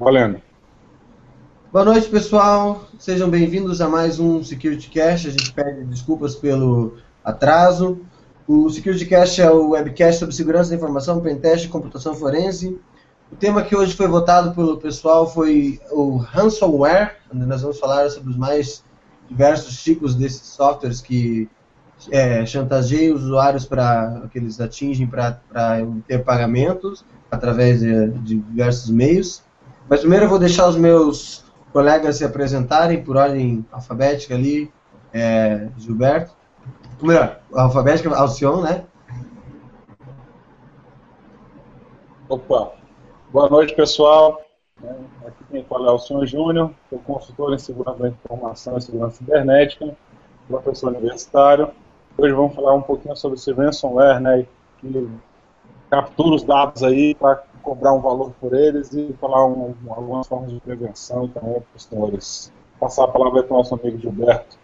Valendo. Boa noite, pessoal. Sejam bem-vindos a mais um Security Cash. A gente pede desculpas pelo atraso. O Security Cash é o webcast sobre segurança da informação, pentest e computação forense. O tema que hoje foi votado pelo pessoal foi o ransomware, onde nós vamos falar sobre os mais diversos tipos desses softwares que é, chantageiam os usuários para que eles atingem para ter pagamentos através de, de diversos meios. Mas primeiro eu vou deixar os meus colegas se apresentarem por ordem alfabética ali. É, Gilberto. Melhor, alfabética, Alcion, né? Opa, boa noite pessoal. Aqui quem fala é o senhor Júnior, sou consultor em segurança da informação e segurança cibernética, professor universitário. Hoje vamos falar um pouquinho sobre esse ransomware, né, que captura os dados aí para cobrar um valor por eles e falar um, algumas formas de prevenção também para os senhores. Passar a palavra para o nosso amigo Gilberto.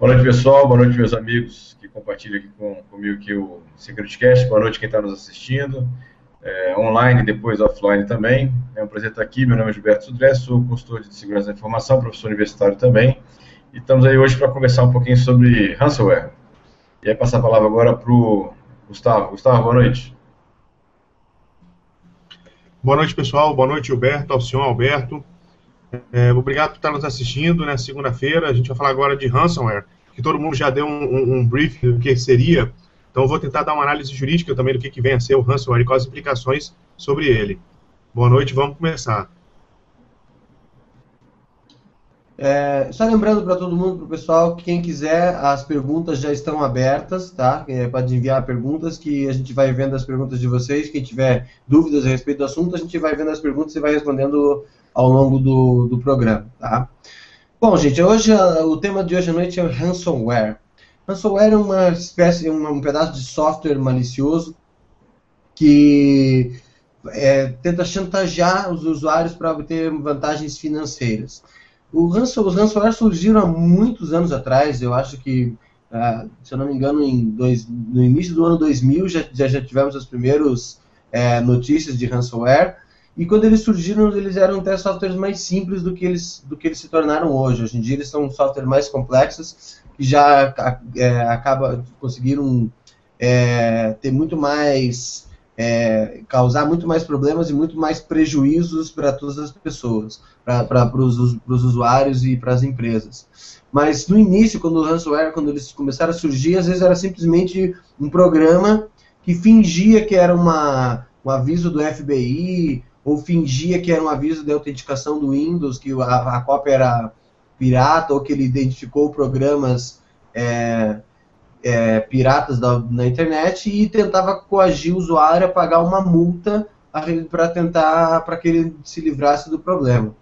Boa noite, pessoal. Boa noite, meus amigos que compartilham aqui com, comigo aqui o SecurityCast. Boa noite quem está nos assistindo, é, online e depois offline também. É um prazer estar aqui. Meu nome é Gilberto Sudré, sou consultor de segurança da informação, professor universitário também. E estamos aí hoje para conversar um pouquinho sobre ransomware. E aí passar a palavra agora para o Gustavo. Gustavo, boa noite. Boa noite, pessoal. Boa noite, Gilberto, Alcion Alberto. É, obrigado por estar nos assistindo, né? Segunda-feira, a gente vai falar agora de ransomware, que todo mundo já deu um, um, um briefing do que seria. Então, eu vou tentar dar uma análise jurídica também do que, que vem a ser o ransomware e quais as implicações sobre ele. Boa noite, vamos começar. É, só lembrando para todo mundo, para o pessoal, que quem quiser, as perguntas já estão abertas, tá? É, pode enviar perguntas que a gente vai vendo as perguntas de vocês. Quem tiver dúvidas a respeito do assunto, a gente vai vendo as perguntas e vai respondendo ao longo do, do programa, tá? Bom, gente, hoje o tema de hoje à noite é ransomware. Ransomware é uma espécie, um, um pedaço de software malicioso que é, tenta chantagear os usuários para obter vantagens financeiras. O os ransomware surgiram há muitos anos atrás, eu acho que, uh, se eu não me engano, em dois, no início do ano 2000 já, já, já tivemos as primeiras é, notícias de ransomware, e quando eles surgiram, eles eram até softwares mais simples do que eles, do que eles se tornaram hoje. Hoje em dia eles são softwares mais complexos, que já é, acaba, conseguiram é, ter muito mais é, causar muito mais problemas e muito mais prejuízos para todas as pessoas, para os usuários e para as empresas. Mas no início, quando o ransomware, quando eles começaram a surgir, às vezes era simplesmente um programa que fingia que era uma, um aviso do FBI ou fingia que era um aviso de autenticação do Windows, que a, a cópia era pirata ou que ele identificou programas é, é, piratas da, na internet e tentava coagir o usuário a pagar uma multa para tentar para que ele se livrasse do problema.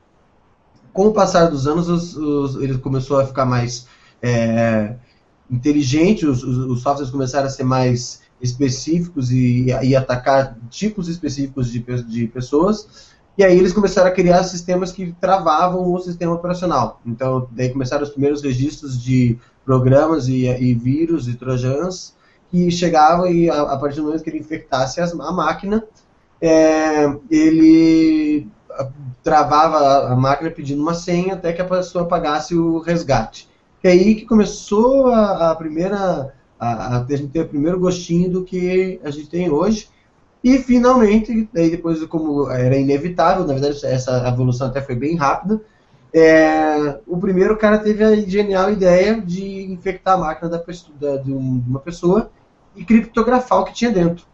Com o passar dos anos, os, os, ele começou a ficar mais é, inteligente, os, os, softwares começaram a ser mais específicos e, e atacar tipos específicos de, de pessoas. E aí eles começaram a criar sistemas que travavam o sistema operacional. Então, daí começaram os primeiros registros de programas e, e vírus e trojans que chegavam e a, a, partir do momento que ele infectasse as, a máquina, é, ele travava a, máquina pedindo uma senha até que a pessoa pagasse o resgate. E aí que começou a, a primeira a, a, gente ter o primeiro gostinho do que a gente tem hoje. E finalmente, daí depois como era inevitável, na verdade essa evolução até foi bem rápida, é, o primeiro cara teve a genial ideia de infectar a máquina da, da, de uma pessoa e criptografar o que tinha dentro.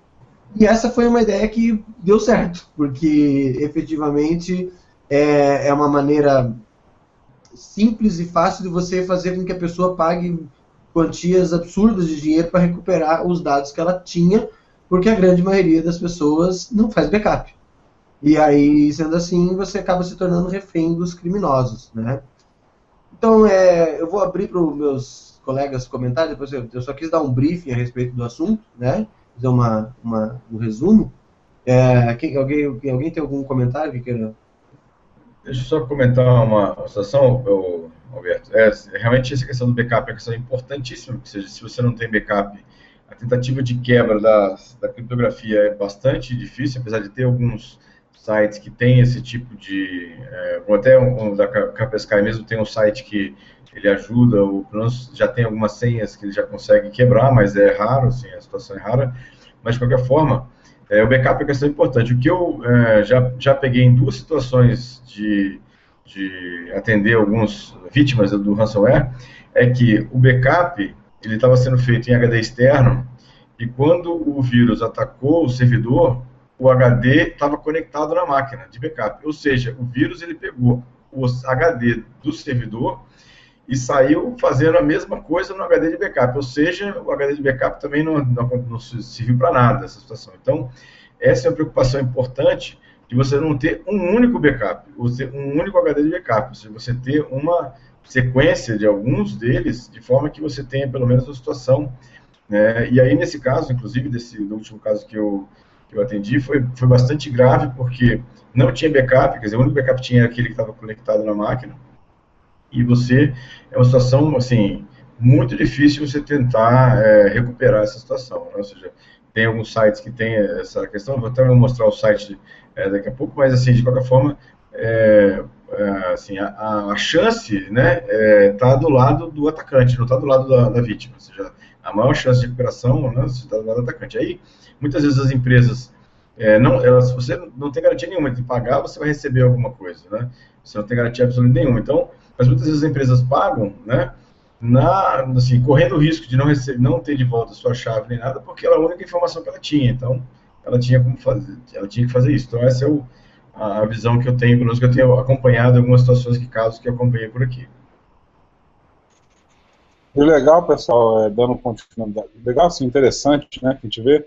E essa foi uma ideia que deu certo, porque efetivamente é, é uma maneira simples e fácil de você fazer com que a pessoa pague quantias absurdas de dinheiro para recuperar os dados que ela tinha, porque a grande maioria das pessoas não faz backup. E aí, sendo assim, você acaba se tornando refém dos criminosos, né? Então, é, eu vou abrir para os meus colegas comentarem, depois eu, eu, só quis dar um briefing a respeito do assunto, né? Fazer uma, uma, um resumo. É, quem, alguém, alguém tem algum comentário que queira? Deixa eu só comentar uma situação, Alberto. É, realmente essa questão do backup é uma questão importantíssima, porque se você não tem backup, a tentativa de quebra da, da criptografia é bastante difícil, apesar de ter alguns sites que têm esse tipo de. É, ou até um, um da Capesky mesmo tem um site que ele ajuda, o já tem algumas senhas que ele já consegue quebrar, mas é raro, assim, a situação é rara. Mas, de qualquer forma, é, o backup é uma questão importante. O que eu é, já, já peguei em duas situações de, de atender algumas vítimas do ransomware é que o backup ele estava sendo feito em HD externo e quando o vírus atacou o servidor, o HD estava conectado na máquina de backup. Ou seja, o vírus ele pegou o HD do servidor e saiu fazendo a mesma coisa no HD de backup. Ou seja, o HD de backup também não, não, não serviu para nada essa situação. Então, essa é uma preocupação importante de você não ter um único backup, um único HD de backup, se você ter uma sequência de alguns deles, de forma que você tenha pelo menos uma situação. Né? E aí, nesse caso, inclusive, desse do último caso que eu, que eu atendi, foi, foi bastante grave, porque não tinha backup, quer dizer, o único backup tinha aquele que estava conectado na máquina, e você, é uma situação, assim, muito difícil você tentar é, recuperar essa situação, né? ou seja, tem alguns sites que tem essa questão, vou até mostrar o site é, daqui a pouco, mas, assim, de qualquer forma, é, assim, a, a, chance né, está é, tá do lado do atacante, não está do lado da, da, vítima. Ou seja, a maior chance de recuperação né, está do lado do atacante. Aí, muitas vezes as empresas, é, não, elas, você não tem garantia nenhuma de pagar, você vai receber alguma coisa. Né? Você não tem garantia absoluta nenhuma. Então, mas muitas vezes as empresas pagam, né, na, assim, correndo o risco de não, receber, não ter de volta a sua chave nem nada, porque era a única informação que ela tinha. Então, ela tinha como fazer, ela tinha que fazer isso. Então, esse é o a visão que eu tenho, pelo menos que eu tenho acompanhado algumas situações que casos que eu acompanhei por aqui. E legal, pessoal, é, dando continuidade, legal, assim, interessante, né, que a gente vê,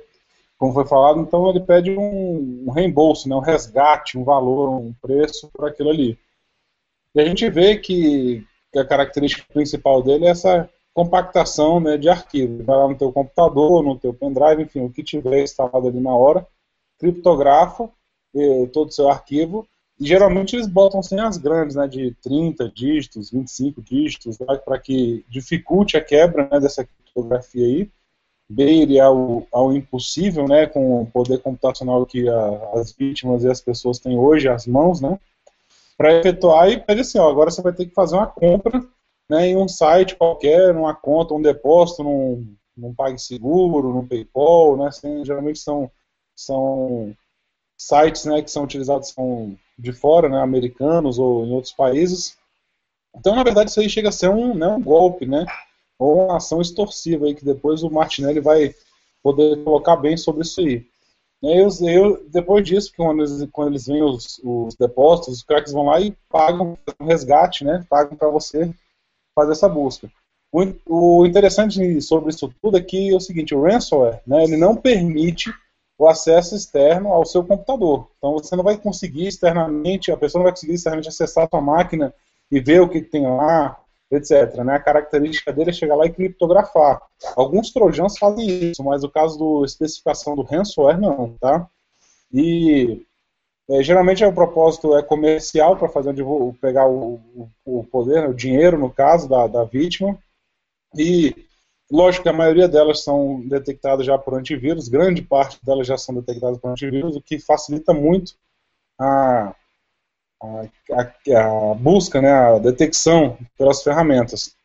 como foi falado, então ele pede um, um reembolso, né, um resgate, um valor, um preço por aquilo ali. E a gente vê que, que a característica principal dele é essa compactação né, de arquivo. Vai lá no teu computador, no teu pendrive, enfim, o que tiver instalado ali na hora, criptografa todo o seu arquivo. E geralmente eles botam senhas grandes, né, de 30 dígitos, 25 dígitos, né, para que dificulte a quebra né, dessa criptografia aí, beire ao, ao impossível, né, com o poder computacional que a, as vítimas e as pessoas têm hoje às mãos, né, para efetuar e pede assim, ó, agora você vai ter que fazer uma compra né, em um site qualquer, numa conta, um depósito, num, num PagSeguro, num PayPal, né, assim, geralmente são, são sites né, que são utilizados são de fora, né, americanos ou em outros países. Então, na verdade, isso aí chega a ser um, né, um golpe, né, ou uma ação extorsiva aí, que depois o Martinelli vai poder colocar bem sobre isso aí. Eu, eu, depois disso, quando eles, quando eles veem os, os depósitos, os cracks vão lá e pagam um resgate, né, pagam para você fazer essa busca. O, o, interessante sobre isso tudo é que é o seguinte, o ransomware, né, ele não permite o acesso externo ao seu computador. Então você não vai conseguir externamente, a pessoa não vai conseguir externamente acessar a sua máquina e ver o que tem lá, etc. Né? A característica dele é chegar lá e criptografar. Alguns trojans fazem isso, mas o caso da especificação do ransomware não, tá? E é, geralmente o propósito é comercial para fazer pegar o, o, o poder, né, o dinheiro no caso da, da vítima e Lógico que a maioria delas são detectadas já por antivírus, grande parte delas já são detectadas por antivírus, o que facilita muito a, a, a, busca, né, a detecção pelas ferramentas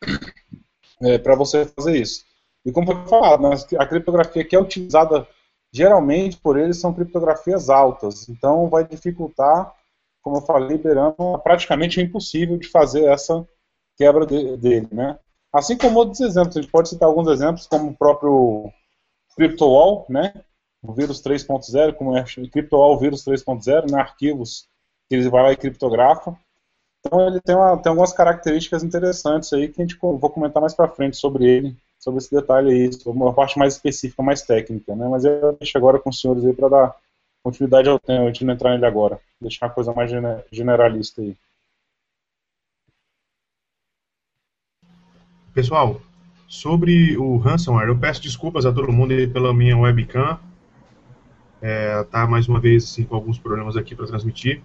é, para você fazer isso. E como foi falado, né, a criptografia que é utilizada geralmente por eles são criptografias altas, então vai dificultar, como eu falei, liberando praticamente impossível de fazer essa quebra de, dele, né? Assim como outros exemplos, a gente pode citar alguns exemplos, como o próprio CryptoWall, né? o vírus 3.0, como é CryptoWall vírus 3.0, né? arquivos que ele vai lá e criptografa. Então ele tem, uma, tem algumas características interessantes aí que a gente vou comentar mais para frente sobre ele, sobre esse detalhe aí, sobre uma parte mais específica, mais técnica, né? Mas eu deixo agora com os senhores aí para dar continuidade ao tema, a gente não entrar nele agora, deixar uma coisa mais generalista aí. Pessoal, sobre o ransomware, eu peço desculpas a todo mundo pela minha webcam. É, tá mais uma vez assim, com alguns problemas aqui para transmitir.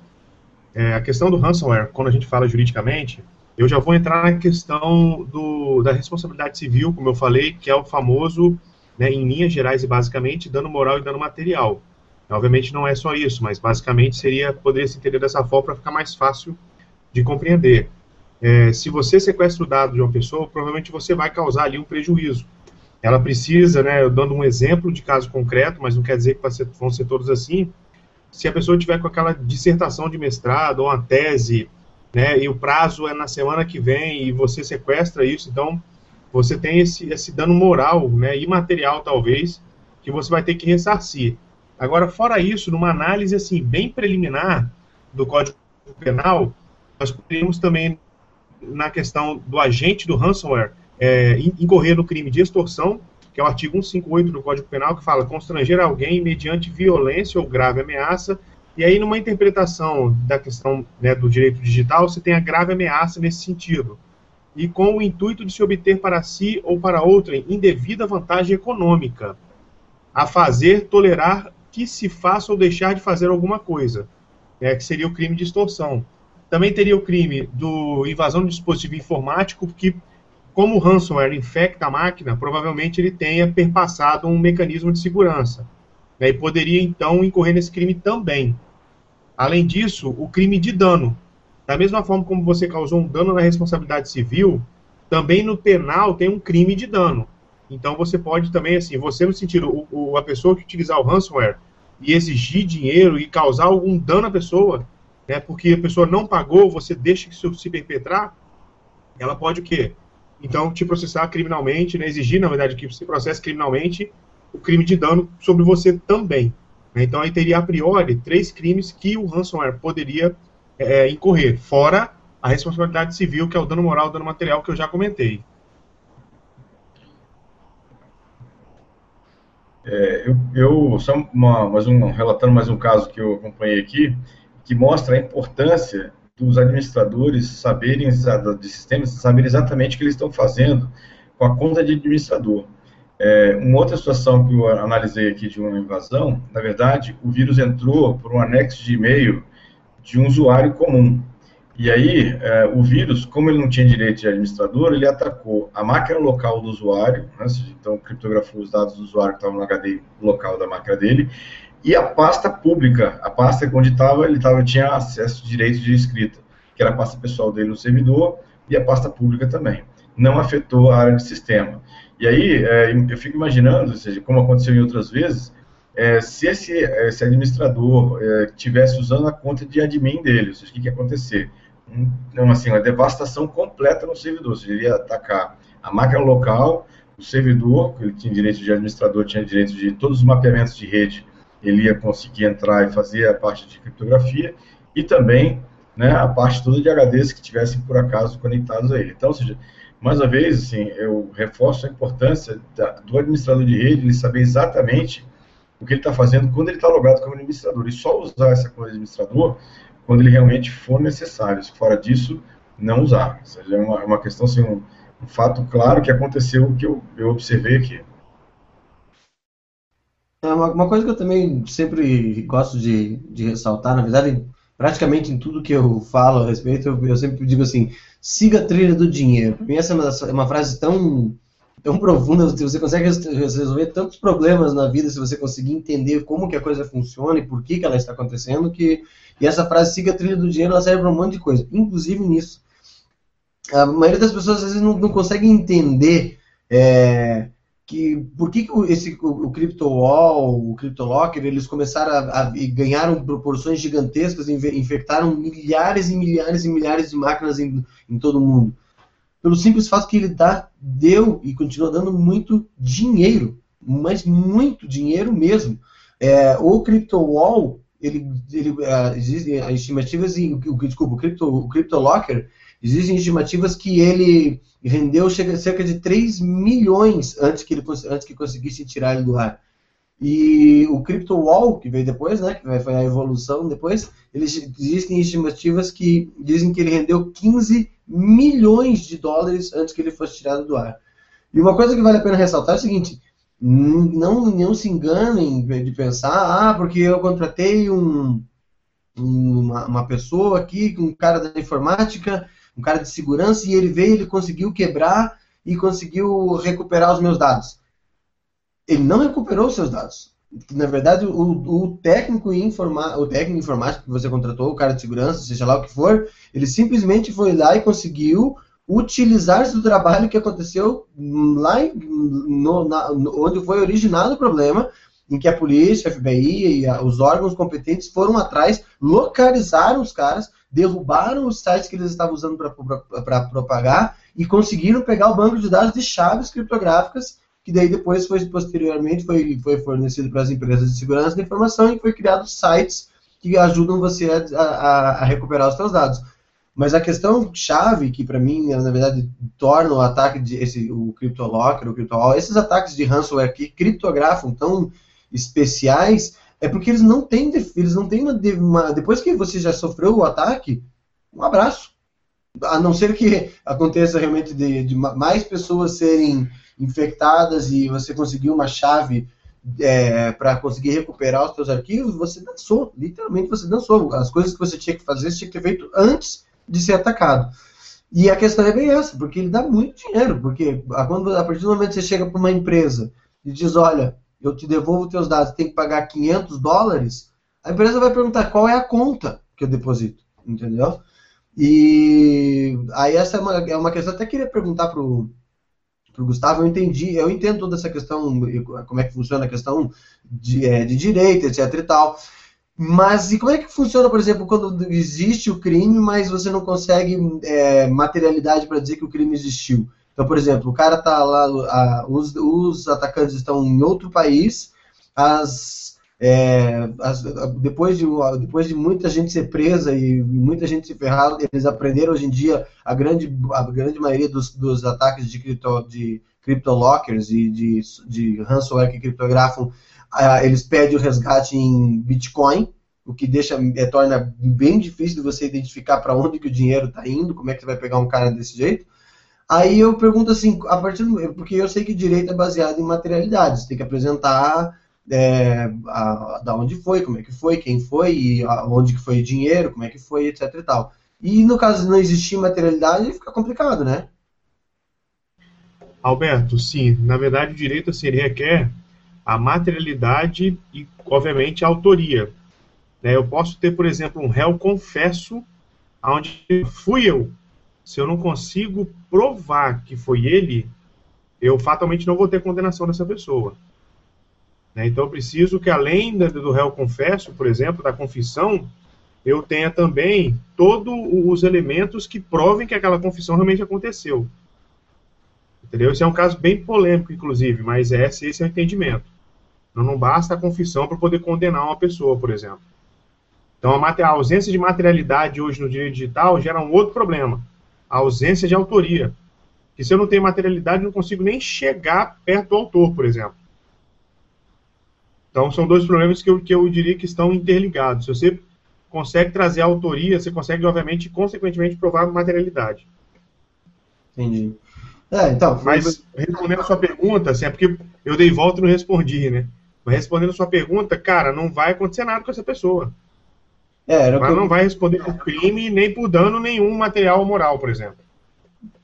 É, a questão do ransomware, quando a gente fala juridicamente, eu já vou entrar na questão do, da responsabilidade civil, como eu falei, que é o famoso, né, em linhas gerais e basicamente, dano moral e dano material. Obviamente não é só isso, mas basicamente seria poderia se entender dessa forma para ficar mais fácil de compreender. É, se você sequestra o dado de uma pessoa, provavelmente você vai causar ali um prejuízo. Ela precisa, né, dando um exemplo de caso concreto, mas não quer dizer que ser, vão ser todos assim, se a pessoa tiver com aquela dissertação de mestrado ou uma tese, né, e o prazo é na semana que vem e você sequestra isso, então você tem esse, esse dano moral, né, imaterial talvez, que você vai ter que ressarcir. Agora, fora isso, numa análise assim bem preliminar do Código Penal, nós poderíamos também, na questão do agente do ransomware, é, incorrer no crime de extorsão, que é o artigo 158 do Código Penal, que fala constranger alguém mediante violência ou grave ameaça. E aí, numa interpretação da questão né, do direito digital, você tem a grave ameaça nesse sentido. E com o intuito de se obter para si ou para outrem indevida vantagem econômica, a fazer, tolerar que se faça ou deixar de fazer alguma coisa, né, que seria o crime de extorsão. Também teria o crime do invasão do dispositivo informático, que como o ransomware infecta a máquina, provavelmente ele tenha perpassado um mecanismo de segurança. Né, e poderia, então, incorrer nesse crime também. Além disso, o crime de dano. Da mesma forma como você causou um dano na responsabilidade civil, também no penal tem um crime de dano. Então você pode também, assim, você no sentido, o, o, a pessoa que utilizar o ransomware e exigir dinheiro e causar algum dano à pessoa, né, porque a pessoa não pagou, você deixa isso se perpetrar, ela pode o quê? então te processar criminalmente, né, exigir, na verdade, que se processe criminalmente o crime de dano sobre você também. Né? Então aí teria a priori três crimes que o ransomware poderia é, incorrer, fora a responsabilidade civil, que é o dano moral, o dano material que eu já comentei. É, eu, eu só uma, mais um, relatando mais um caso que eu acompanhei aqui, que mostra a importância dos administradores saberem, de sistemas, saberem exatamente o que eles estão fazendo com a conta de administrador. É, uma outra situação que eu analisei aqui de uma invasão, na verdade, o vírus entrou por um anexo de e-mail de um usuário comum. E aí, é, o vírus, como ele não tinha direito de administrador, ele atacou a máquina local do usuário, né, então criptografou os dados do usuário que estavam no HD local da máquina dele, e a pasta pública, a pasta onde estava, ele tava, tinha acesso direito de escrita, que era a pasta pessoal dele no servidor e a pasta pública também. Não afetou a área de sistema. E aí, é, eu fico imaginando, ou seja, como aconteceu em outras vezes, é, se esse, esse administrador é, usando a conta de admin dele, ou seja, o que, que ia acontecer? Um, assim, uma devastação completa no servidor, ou seja, ele ia atacar a máquina local, o servidor, que ele tinha direito de administrador, tinha direito de todos os mapeamentos de rede ele ia conseguir entrar e fazer a parte de criptografia e também né, a parte toda de HDs que tivessem por acaso conectados a ele. Então, ou seja, mais uma vez, assim, eu reforço a importância da, do administrador de rede ele saber exatamente o que ele está fazendo quando ele está logado como administrador e só usar essa coisa de administrador quando ele realmente for necessário. Fora disso, não usar. Ou seja, é uma, é uma questão, assim, um, um fato claro que aconteceu que eu, eu observei aqui. É uma, uma, coisa que eu também sempre gosto de, de ressaltar, na verdade, praticamente em tudo que eu falo a respeito, eu, eu sempre digo assim, siga a trilha do dinheiro. Para mim essa é uma, é uma, frase tão, tão profunda, você consegue resolver tantos problemas na vida se você conseguir entender como que a coisa funciona e por que, que ela está acontecendo, que e essa frase, siga a trilha do dinheiro, ela serve para um monte de coisa, inclusive nisso. A maioria das pessoas às vezes não, não consegue entender é, que por que, esse, o, o CryptoWall, o CryptoLocker, eles começaram a, a ganharam proporções gigantescas, infectaram milhares e milhares e milhares de máquinas em, em todo o mundo. Pelo simples fato que ele dá, deu e continua dando muito dinheiro, mas muito dinheiro mesmo. É, o CryptoWall, ele, ele, uh, existem estimativas, e, o, desculpa, o, Crypto, o CryptoLocker, Existem estimativas que ele rendeu cerca de 3 milhões antes que, ele, antes que conseguisse tirar ele do ar. E o CryptoWall, que veio depois, né, que foi a evolução depois, eles, existem estimativas que dizem que ele rendeu 15 milhões de dólares antes que ele fosse tirado do ar. E uma coisa que vale a pena ressaltar é o seguinte, não, não se enganem de pensar, ah, porque eu contratei um, uma, uma pessoa aqui, um cara da informática, um cara de segurança, e ele veio, ele conseguiu quebrar e conseguiu recuperar os meus dados. Ele não recuperou os seus dados. na verdade, o, o técnico informa, o técnico informático que você contratou, o cara de segurança, seja lá o que for, ele simplesmente foi lá e conseguiu utilizar-se do trabalho que aconteceu lá em, no, na, onde foi originado o problema, em que a polícia, a FBI e a, os órgãos competentes foram atrás, localizaram os caras, derrubaram os sites que eles estavam usando para propagar e conseguiram pegar o banco de dados de chaves criptográficas que daí depois foi posteriormente foi, foi fornecido para as empresas de segurança da informação e foi criado sites que ajudam você a, a, a recuperar os seus dados. Mas a questão chave que para mim na verdade torna o ataque de esse o CryptoLocker, o CryptoWall, esses ataques de ransomware que criptografam tão especiais é porque eles não têm eles não têm uma, uma depois que você já sofreu o ataque, um abraço. A não ser que aconteça realmente de, de mais pessoas serem infectadas e você conseguiu uma chave é, para conseguir recuperar os seus arquivos, você dançou, literalmente você dançou. As coisas que você tinha que fazer, você tinha que ter feito antes de ser atacado. E a questão é bem essa, porque ele dá muito dinheiro, porque quando, a partir do momento que você chega para uma empresa e diz, olha, eu te devolvo teus dados, tem que pagar 500 dólares, a empresa vai perguntar qual é a conta que eu deposito, entendeu? E aí essa é uma, é uma questão, até queria perguntar pro, o Gustavo, eu entendi, eu entendo toda essa questão, como é que funciona a questão de, é, de direito, etc e tal. Mas e como é que funciona, por exemplo, quando existe o crime, mas você não consegue é, materialidade para dizer que o crime existiu? Então, por exemplo, o cara está lá, a, os, os atacantes estão em outro país, as é, as, depois, de, depois de muita gente ser presa e muita gente se ferrar, eles aprenderam hoje em dia a grande, a grande maioria dos, dos ataques de, cripto, de CryptoLockers e de, de ransomware que criptografam, eles pedem o resgate em Bitcoin, o que deixa, é, torna bem difícil de você identificar para onde que o dinheiro está indo, como é que você vai pegar um cara desse jeito. Aí eu pergunto assim, a partir do, porque eu sei que direito é baseado em materialidades, tem que apresentar é, a, da onde foi, como é que foi, quem foi, e a, onde que foi o dinheiro, como é que foi, etc e tal. E no caso de não existir materialidade, fica complicado, né? Alberto, sim. Na verdade, o direito assim, ele requer a materialidade e, obviamente, a autoria. Né? Eu posso ter, por exemplo, um réu confesso, onde fui eu. Se eu não consigo provar que foi ele, eu fatalmente não vou ter condenação dessa pessoa. Né? Então, eu preciso que, além do réu confesso, por exemplo, da confissão, eu tenha também todos os elementos que provem que aquela confissão realmente aconteceu. Entendeu? Esse é um caso bem polêmico, inclusive, mas esse, esse é o entendimento. Então, não basta a confissão para poder condenar uma pessoa, por exemplo. Então, a, a, ausência de materialidade hoje no direito digital gera um outro problema: a ausência de autoria. Que se eu não tenho materialidade, eu não consigo nem chegar perto do autor, por exemplo. Então, são dois problemas que eu, que eu diria que estão interligados. Se você consegue trazer a autoria, você consegue, obviamente, consequentemente, provar materialidade. Entendi. É, então, Mas, respondendo a sua pergunta, assim, é porque eu dei volta e não respondi, né? Mas respondendo a sua pergunta, cara, não vai acontecer nada com essa pessoa. É, Mas eu... não vai responder por crime nem por dano nenhum material ou moral, por exemplo.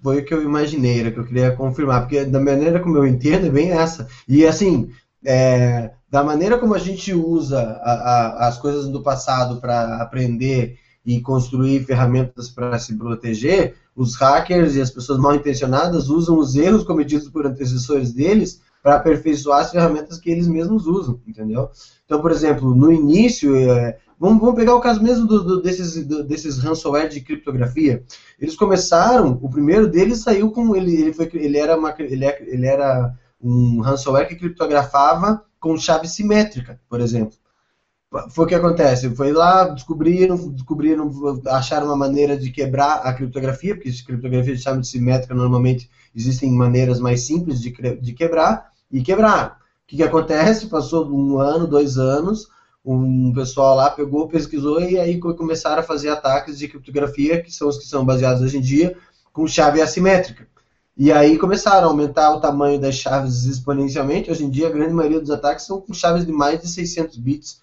Foi o que eu imaginei, era que eu queria confirmar, porque da maneira como eu entendo é bem essa. E assim, é, da maneira como a gente usa a, a, as coisas do passado para aprender e construir ferramentas para se proteger, os hackers e as pessoas mal intencionadas usam os erros cometidos por antecessores deles para aperfeiçoar as ferramentas que eles mesmos usam, entendeu? Então, por exemplo, no início, é, vamos, vamos, pegar o caso mesmo do, do, desses, do, desses ransomware de criptografia. Eles começaram, o primeiro deles saiu com ele, ele foi, ele era uma, ele, é, ele era um ransomware que criptografava com chave simétrica, por exemplo. Foi o que acontece. Foi lá, descobriram, descobriram, acharam uma maneira de quebrar a criptografia, porque criptografia de chave simétrica normalmente existem maneiras mais simples de, de quebrar, e quebraram. O que, que acontece? Passou um ano, dois anos, um pessoal lá pegou, pesquisou e aí começaram a fazer ataques de criptografia, que são os que são baseados hoje em dia, com chave assimétrica. E aí começaram a aumentar o tamanho das chaves exponencialmente. Hoje em dia, a grande maioria dos ataques são com chaves de mais de 600 bits.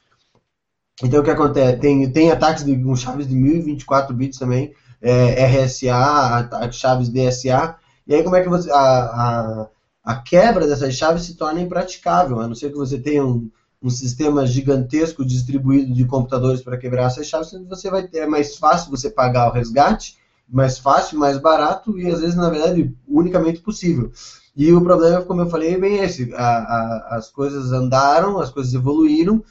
Então, o que acontece? Tem, tem ataques de, com chaves de 1024 bits também, é, RSA, chaves DSA. E aí, como é que você. A, a, a, quebra dessas chaves se torna impraticável, a não ser que você tenha um, um sistema gigantesco distribuído de computadores para quebrar essas chaves, você vai ter, é mais fácil você pagar o resgate, mais fácil, mais barato e às vezes, na verdade, unicamente possível. E o problema, como eu falei, é bem esse: a, a, as coisas andaram, as coisas evoluíram,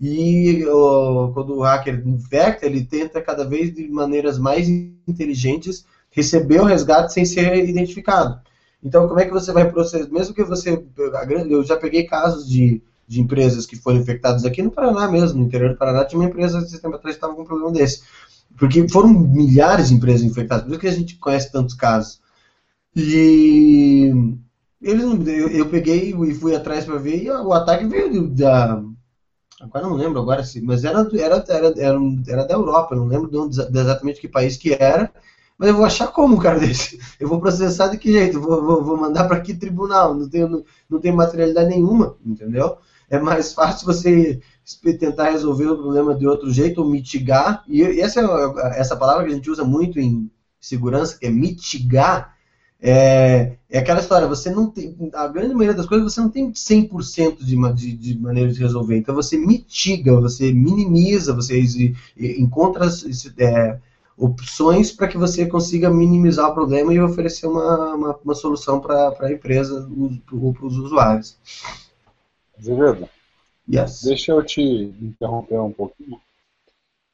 e o, quando o hacker infecta, ele tenta cada vez de maneiras mais inteligentes receber o resgate sem ser identificado. Então, como é que você vai processar? Mesmo que você. Eu já peguei casos de de empresas que foram infectadas aqui no Paraná mesmo, no interior do Paraná, tinha uma empresa esse tempo atrás que estava com um problema desse. Porque foram milhares de empresas infectadas, por isso que a gente conhece tantos casos. E eles, eu, eu peguei e fui atrás para ver, e o ataque veio da. Agora não lembro agora, mas era, era, era, era, era da Europa, não lembro de, onde, de exatamente que país que era. Mas eu vou achar como um cara desse? Eu vou processar de que jeito? Vou, vou, vou mandar para que tribunal? Não tem, não, não tem materialidade nenhuma, entendeu? É mais fácil você tentar resolver o problema de outro jeito ou mitigar. E essa essa palavra que a gente usa muito em segurança, que é mitigar. É, é aquela história, você não tem, a grande maioria das coisas você não tem 100% de, de, de maneira de resolver. Então você mitiga, você minimiza, você encontra é, opções para que você consiga minimizar o problema e oferecer uma, uma, uma solução para a empresa ou para os usuários. Azevedo, yes. deixa eu te interromper um pouquinho.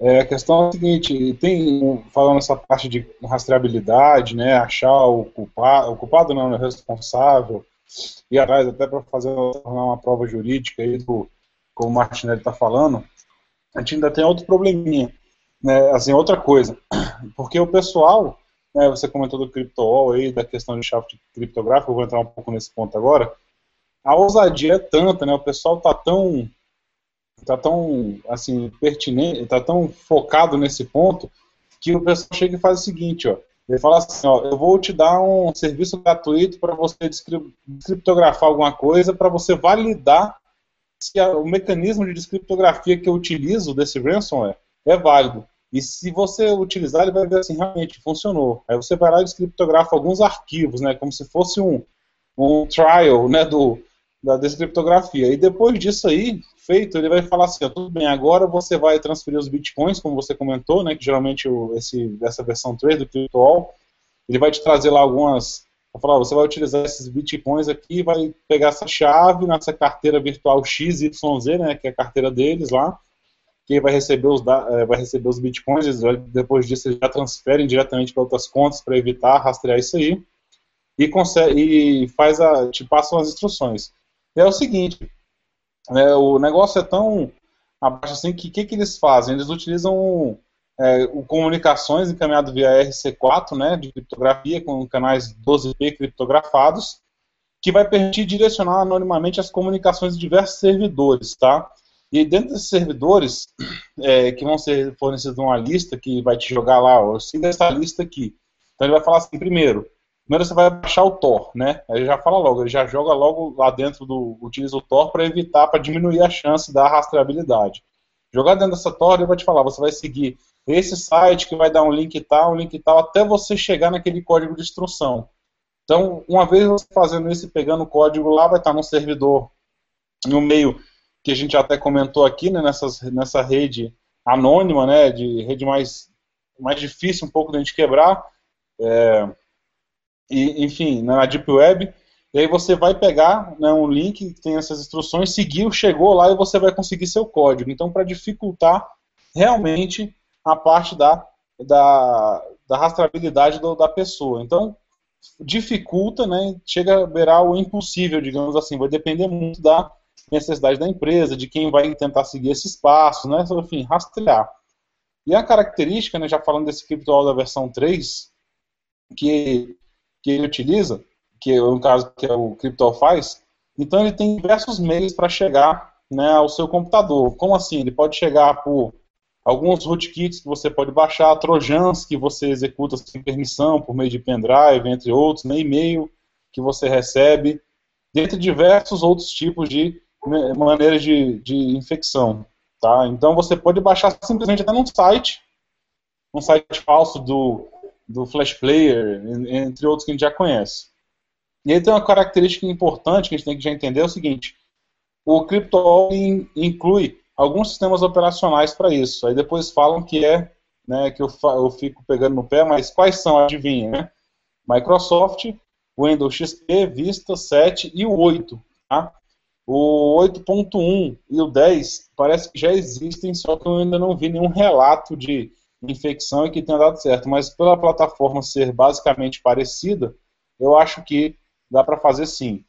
É, a questão é a seguinte, tem, falando essa parte de rastreabilidade, né, achar o culpado, o culpado não, o responsável, ir atrás até para fazer uma prova jurídica aí do, como o Martinelli está falando, a gente ainda tem outro probleminha, né, assim, outra coisa, porque o pessoal, né, você comentou do CryptoWall aí, da questão de chave criptográfica, eu vou entrar um pouco nesse ponto agora, a ousadia é tanta, né? O pessoal tá tão tá tão assim pertinente, tá tão focado nesse ponto que o pessoal chega e faz o seguinte, ó. Ele fala assim, ó, eu vou te dar um serviço gratuito para você descriptografar alguma coisa, para você validar se a, o mecanismo de descriptografia que eu utilizo desse ransomware é válido. E se você utilizar, ele vai ver assim, realmente funcionou. Aí você vai lá e descriptografa alguns arquivos, né, como se fosse um, um trial, né, do, da descriptografia. E depois disso aí, feito, ele vai falar assim, tudo bem, agora você vai transferir os bitcoins, como você comentou, né, que geralmente o, esse, essa versão 3 do CryptoAll, ele vai te trazer lá algumas, vai falar, você vai utilizar esses bitcoins aqui, vai pegar essa chave nessa carteira virtual XYZ, né, que é a carteira deles lá, que vai receber os, é, vai receber os bitcoins, depois disso eles já transferem diretamente para outras contas para evitar rastrear isso aí, e, consegue, e faz a, te passam as instruções é o seguinte, é, o negócio é tão abaixo assim que o que, que eles fazem? Eles utilizam é, o comunicações encaminhado via RC4, né, de criptografia, com canais 12P criptografados, que vai permitir direcionar anonimamente as comunicações de diversos servidores, tá? E dentro desses servidores, é, que vão ser fornecidos uma lista que vai te jogar lá, ó, siga essa lista aqui. Então ele vai falar assim, primeiro, Primeiro você vai baixar o Tor, né? Aí já fala logo, ele já joga logo lá dentro do. utiliza o Tor para evitar, para diminuir a chance da rastreabilidade. Jogar dentro dessa Tor, ele vai te falar, você vai seguir esse site que vai dar um link tal, um link tal, até você chegar naquele código de instrução. Então, uma vez você fazendo isso e pegando o código lá, vai estar no servidor, no meio que a gente até comentou aqui, né, nessas, nessa rede anônima, né, de rede mais, mais difícil um pouco de a gente quebrar. É, e, enfim, na Deep Web. E aí você vai pegar né, um link que tem essas instruções, seguiu, chegou lá e você vai conseguir seu código. Então, para dificultar realmente a parte da, da, da rastreabilidade do, da pessoa. Então, dificulta, né, chega a beirar o impossível, digamos assim. Vai depender muito da necessidade da empresa, de quem vai tentar seguir esses passos, né, enfim, rastrear. E a característica, né, já falando desse CryptoWall da versão 3, que que ele utiliza, que é um caso que é o Crypto faz, então ele tem diversos meios para chegar né, ao seu computador. Como assim? Ele pode chegar por alguns rootkits que você pode baixar, trojans que você executa sem permissão por meio de pendrive, entre outros, né, e-mail que você recebe, dentre diversos outros tipos de né, maneiras de, de infecção. Tá? Então você pode baixar simplesmente até num site, um site falso do do Flash Player, entre outros que a gente já conhece. E aí tem uma característica importante que a gente tem que já entender, é o seguinte, o CryptoWall inclui alguns sistemas operacionais para isso. Aí depois falam que é, né, que eu, eu fico pegando no pé, mas quais são, adivinha, né? Microsoft, Windows XP, Vista 7 e o 8, tá? O 8.1 e o 10 parece que já existem, só que eu ainda não vi nenhum relato de infecção e que tenha dado certo. Mas pela plataforma ser basicamente parecida, eu acho que dá para fazer sim.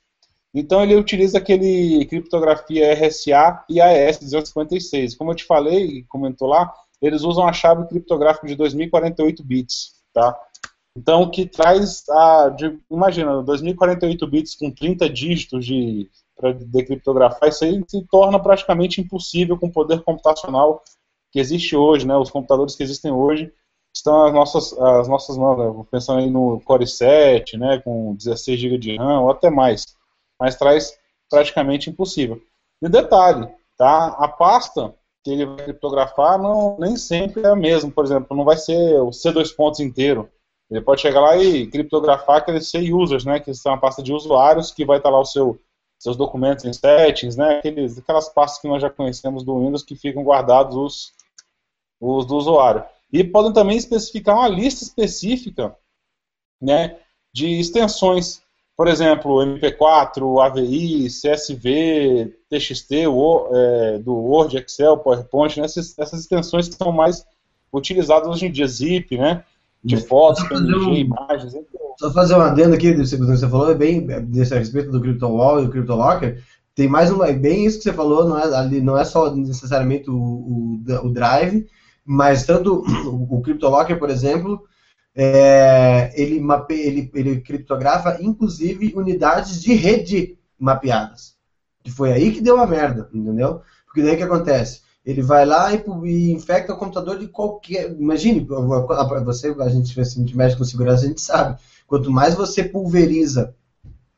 Então ele utiliza aquele criptografia RSA e AES 256. Como eu te falei, comentou lá, eles usam a chave criptográfica de 2048 bits, tá? Então que traz a, de, imagina, 2048 bits com 30 dígitos de para decriptografar, isso aí se torna praticamente impossível com o poder computacional que existe hoje, né? Os computadores que existem hoje estão as nossas, as nossas mãos, pensando aí no Core 7, né, com 16 GB de RAM ou até mais, mas traz praticamente impossível. E detalhe, tá? A pasta que ele vai criptografar não, nem sempre é a mesma, por exemplo, não vai ser o C2 pontos inteiro. Ele pode chegar lá e criptografar aqueles C users, né, que são a pasta de usuários que vai estar lá o seu seus documentos em settings, né, aqueles, aquelas pastas que nós já conhecemos do Windows que ficam guardados os, os do usuário. E podem também especificar uma lista específica né, de extensões, por exemplo, MP4, AVI, CSV, TXT, o, é, do Word, Excel, PowerPoint, né, essas, essas, extensões que são mais utilizadas hoje em dia, Zip, né, de fotos, PNG, um, imagens. Só fazer um adendo aqui, do que você falou, é bem desse a respeito do CryptoWall e o CryptoLocker, tem mais um, é bem isso que você falou, não é, ali, não é só necessariamente o, o, o Drive, mas tanto o, CryptoLocker, por exemplo, é, ele, mape, ele, ele criptografa inclusive unidades de rede mapeadas. E foi aí que deu a merda, entendeu? Porque daí o que acontece? Ele vai lá e, e, infecta o computador de qualquer. Imagine, você, a gente, a gente mexe com segurança, a gente sabe. Quanto mais você pulveriza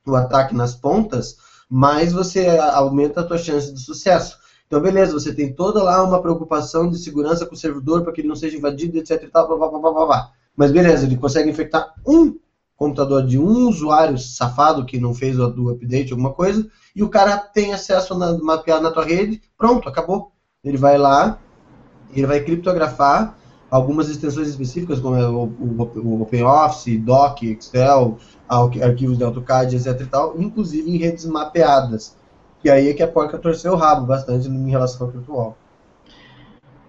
o ataque nas pontas, mais você aumenta a tua chance de sucesso. Então, beleza, você tem toda lá uma preocupação de segurança com o servidor para que ele não seja invadido, etc e tal, blá, blá, blá, blá, blá. Mas beleza, ele consegue infectar um computador de um usuário safado que não fez o do update, alguma coisa, e o cara tem acesso na, mapeado na tua rede, pronto, acabou. Ele vai lá, ele vai criptografar algumas extensões específicas, como é o, o, o OpenOffice, Doc, Excel, arquivos de AutoCAD, etc e tal, inclusive em redes mapeadas. E aí é que a porca torceu o rabo bastante em relação ao virtual.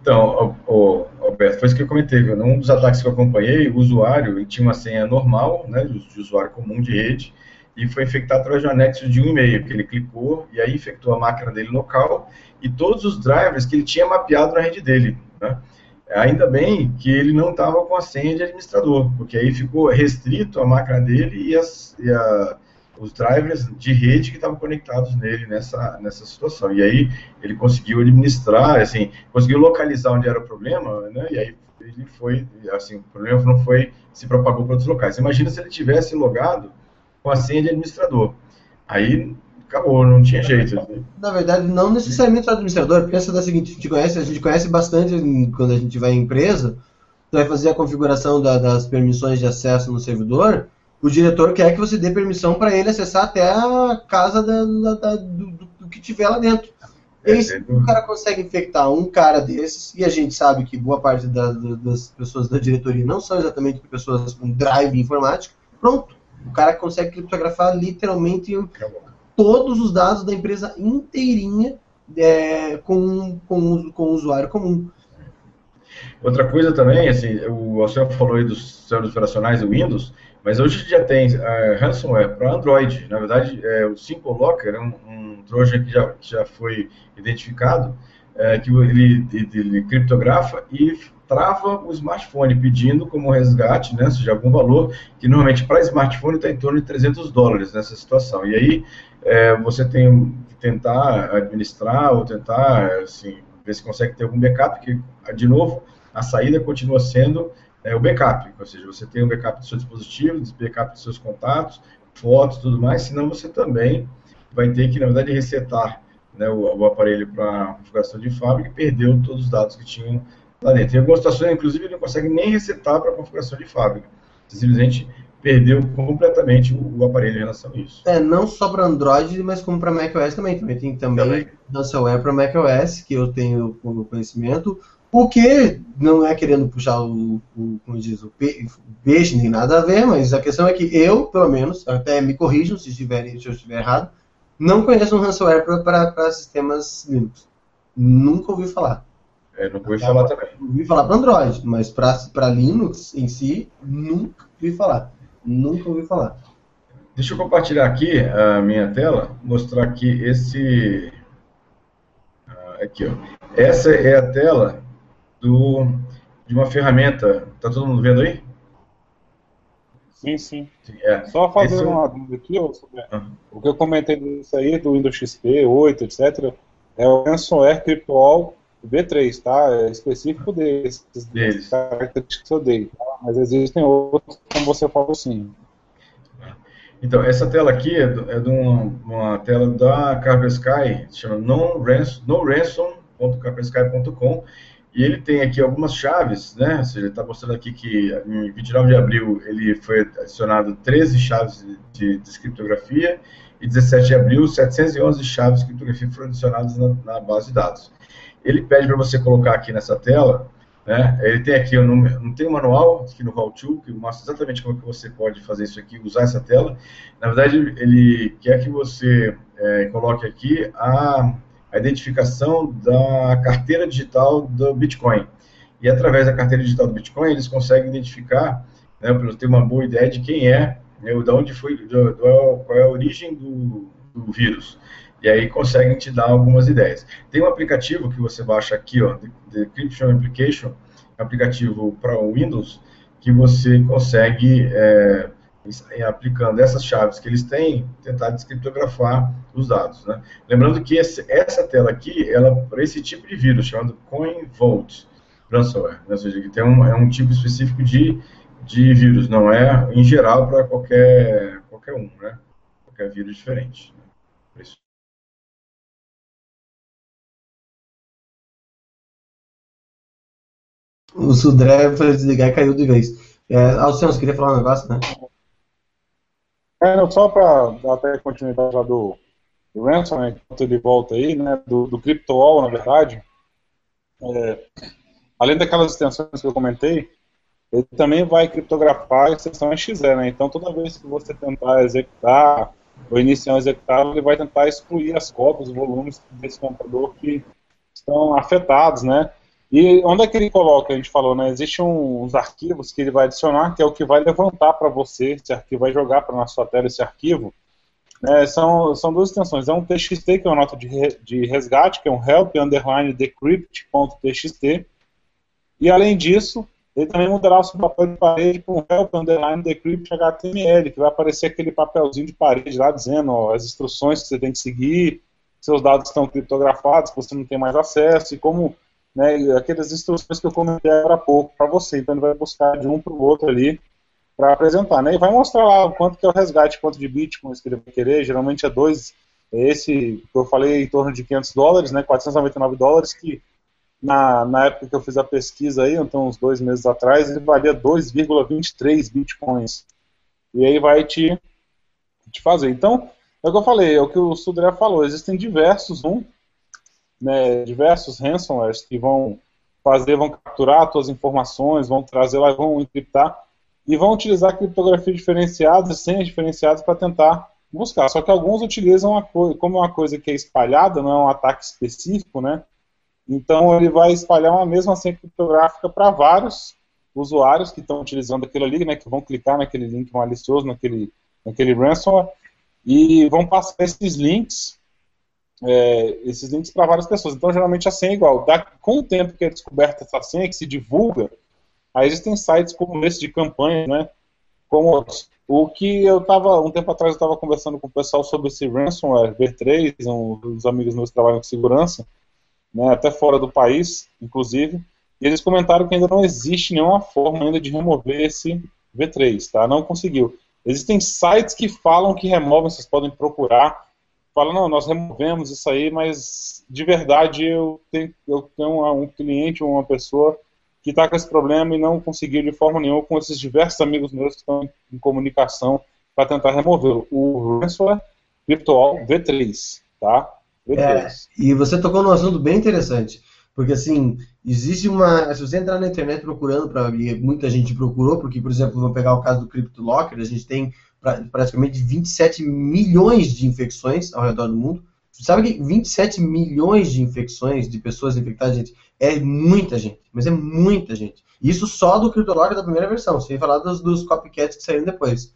Então, o, o, Alberto, foi isso que eu comentei. Viu? Num dos ataques que eu acompanhei, o usuário tinha uma senha normal, né, de, de usuário comum de rede, e foi infectado através de um anexo de um e-mail, que ele clicou e aí infectou a máquina dele local e todos os drivers que ele tinha mapeado na rede dele. Né? Ainda bem que ele não estava com a senha de administrador, porque aí ficou restrito a máquina dele e, as, e a, os drivers de rede que estavam conectados nele nessa, nessa situação. E aí ele conseguiu administrar, assim, conseguiu localizar onde era o problema, né? E aí ele foi, assim, o problema não foi se propagou para outros locais. Imagina se ele tivesse logado com a senha de administrador. Aí acabou, não tinha jeito. Na verdade, não necessariamente o administrador. Pensa da seguinte, a gente conhece, a gente conhece bastante quando a gente vai em empresa, vai fazer a configuração da, das permissões de acesso no servidor, o diretor quer que você dê permissão para ele acessar até a casa da, da, da, do, do, que tiver lá dentro. E aí, se o cara consegue infectar um cara desses, e a gente sabe que boa parte da, das pessoas da diretoria não são exatamente pessoas com drive informática, pronto. O cara consegue criptografar literalmente todos os dados da empresa inteirinha é, com, com, com o usuário comum. Outra coisa também, assim, o Alceu falou aí dos sistemas operacionais do Windows, mas hoje já tem uh, ransomware para Android. Na verdade, é, o Simple Locker é um, um Trojan que já, já foi identificado, é, que ele, ele, ele, criptografa e trava o smartphone, pedindo como resgate, né, seja algum valor, que normalmente para smartphone está em torno de 300 dólares nessa situação. E aí é, você tem que tentar administrar ou tentar assim, ver se consegue ter algum backup, que, de novo, a saída continua sendo é o backup, ou seja, você tem um backup do seu dispositivo, backup dos seus contatos, fotos, tudo mais, senão você também vai ter que, na verdade, resetar né, o, o, aparelho para configuração de fábrica e perdeu todos os dados que tinham lá dentro. Em algumas situações, inclusive, ele não consegue nem resetar para configuração de fábrica. Você simplesmente perdeu completamente o, o aparelho em relação a isso. É, não só para Android, mas como para macOS também. Também tem também, também. ransomware para macOS, que eu tenho como conhecimento. O que não é querendo puxar o, o como diz, o peixe nem nada a ver, mas a questão é que eu, pelo menos, até me corrijam se, estiver, se eu estiver errado, não conheço um ransomware para sistemas Linux. Nunca ouvi falar. É, nunca ouvi falar também. Ouvi falar para Android, mas para Linux em si, nunca ouvi falar. Nunca ouvi falar. Deixa eu compartilhar aqui a minha tela, mostrar aqui esse. Ah, aqui, ó. Essa é a tela do, de uma ferramenta. Tá todo mundo vendo aí? Sim, sim. É. Só fazer Esse... É uma dúvida aqui, ó, ah. o que eu comentei disso aí, do Windows XP, 8, etc., é o ransomware CryptoAll V3, tá? É específico desses, desses características que eu dei. Tá? Mas existem outros, como você falou sim. Então, essa tela aqui é, do, é de uma, uma, tela da Carpesky, se chama noransom.carpesky.com e ele tem aqui algumas chaves, né? Ou seja, está mostrando aqui que em 29 de abril ele foi adicionado 13 chaves de, de criptografia e 17 de abril 711 chaves de criptografia foram adicionadas na, na base de dados. Ele pede para você colocar aqui nessa tela, né? Ele tem aqui um número, não tem um manual aqui no How To que mostra exatamente como que você pode fazer isso aqui, usar essa tela. Na verdade, ele quer que você é, coloque aqui a a identificação da carteira digital do Bitcoin. E através da carteira digital do Bitcoin, eles conseguem identificar, né, para ter uma boa ideia de quem é, né, de onde foi, do, do, qual é a origem do, do, vírus. E aí conseguem te dar algumas ideias. Tem um aplicativo que você baixa aqui, ó, Decryption Application, aplicativo para o Windows, que você consegue é, aplicando essas chaves que eles têm, tentar descriptografar os dados. Né? Lembrando que esse, essa tela aqui, ela para esse tipo de vírus, chamado CoinVault ransomware, né? ou seja, que tem um, é um tipo específico de, de vírus, não é em geral para qualquer, qualquer um, né? qualquer vírus diferente. Né? Isso. O Sudré foi desligar e caiu de vez. É, Alciano, você queria falar um negócio, né? É, não, só para dar até continuidade do, do Ransom, né, enquanto ele volta aí, né, do, do CryptoWall, na verdade, é, além daquelas extensões que eu comentei, ele também vai criptografar a extensão XE, né, então toda vez que você tentar executar ou iniciar um executável, ele vai tentar excluir as cópias, os volumes desse computador que estão afetados, né, e onde é que ele coloca? A gente falou, né? Existem uns arquivos que ele vai adicionar, que é o que vai levantar para você esse arquivo, vai jogar para na sua tela esse arquivo. É, são, são duas extensões. É um TXT, que é uma nota de, de resgate, que é um help underline decrypt.txt. E além disso, ele também mudará o seu papel de parede para um help underline decrypt HTML, que vai aparecer aquele papelzinho de parede lá dizendo ó, as instruções que você tem que seguir, seus dados estão criptografados, você não tem mais acesso, e como né, aquelas instruções que eu comentei agora há pouco para você. Então ele vai buscar de um para o outro ali para apresentar, né? E vai mostrar lá quanto que é o resgate, quanto de bitcoins que ele vai querer. Geralmente é dois, é esse que eu falei em torno de 500 dólares, né? 499 dólares que na, na época que eu fiz a pesquisa aí, então uns dois meses atrás, ele valia 2,23 bitcoins. E aí vai te, te fazer. Então, é o que eu falei, é o que o Sudré falou, existem diversos, um, né, diversos ransomwares que vão fazer, vão capturar suas informações, vão trazer lá, vão encriptar e vão utilizar criptografia diferenciada, senhas diferenciadas para tentar buscar. Só que alguns utilizam coisa, como é uma coisa que é espalhada, não é um ataque específico, né? Então ele vai espalhar uma mesma senha criptográfica para vários usuários que estão utilizando aquilo ali, né? Que vão clicar naquele link malicioso, naquele, naquele ransomware e vão passar esses links é, esses links para várias pessoas. Então, geralmente a senha é igual. Da, com o tempo que é descoberta essa senha, que se divulga, aí existem sites como esse de campanha, né? Como outros. O que eu estava, um tempo atrás, eu estava conversando com o pessoal sobre esse ransomware V3, um dos amigos meus trabalham com segurança, né, até fora do país, inclusive, e eles comentaram que ainda não existe nenhuma forma ainda de remover esse V3, tá? Não conseguiu. Existem sites que falam que removem, vocês podem procurar, fala, não, nós removemos isso aí, mas de verdade eu tenho, eu tenho um cliente ou uma pessoa que está com esse problema e não conseguiu de forma nenhuma com esses diversos amigos meus que estão em comunicação para tentar remover o ransomware virtual V3, tá? V3. É, e você tocou num assunto bem interessante, porque assim, existe uma, se você entrar na internet procurando para muita gente procurou, porque por exemplo, vou pegar o caso do CryptoLocker, a gente tem praticamente 27 milhões de infecções ao redor do mundo. Sabe que 27 milhões de infecções, de pessoas infectadas, gente, é muita gente, mas é muita gente. Isso só do CryptoLocker da primeira versão, sem falar dos, dos copycats que saíram depois.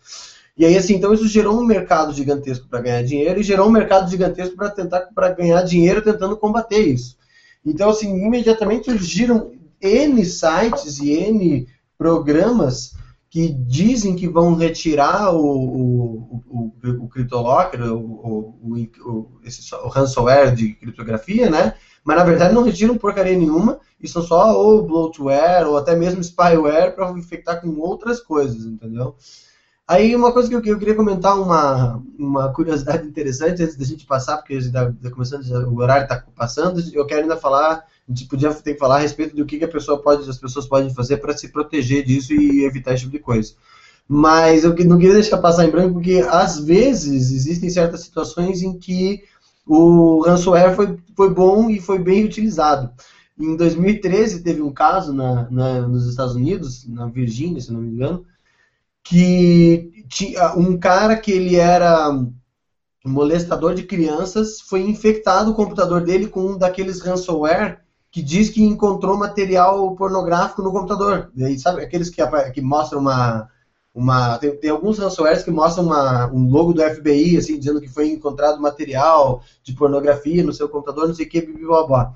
E aí, assim, então isso gerou um mercado gigantesco para ganhar dinheiro e gerou um mercado gigantesco para tentar para ganhar dinheiro tentando combater isso. Então, assim, imediatamente surgiram N sites e N programas que dizem que vão retirar o, o, o, o CryptoLocker, o, o, o, esse, o ransomware de criptografia, né? Mas na verdade não retiram porcaria nenhuma e são só ou bloatware ou até mesmo spyware para infectar com outras coisas, entendeu? Aí uma coisa que eu, queria comentar, uma, uma curiosidade interessante antes da gente passar, porque gente está tá começando, o horário está passando, eu quero ainda falar, a gente podia ter que falar a respeito do que, que a pessoa pode, as pessoas podem fazer para se proteger disso e evitar esse tipo de coisa. Mas eu não queria deixar passar em branco, porque às vezes existem certas situações em que o ransomware foi, foi bom e foi bem utilizado. Em 2013 teve um caso na, na, nos Estados Unidos, na Virgínia, se não me engano, que tinha um cara que ele era molestador de crianças foi infectado o computador dele com um daqueles ransomware que diz que encontrou material pornográfico no computador. E sabe aqueles que, que mostram uma uma tem, tem alguns ransomwares que mostram uma, um logo do FBI assim dizendo que foi encontrado material de pornografia no seu computador, não sei o que, blá.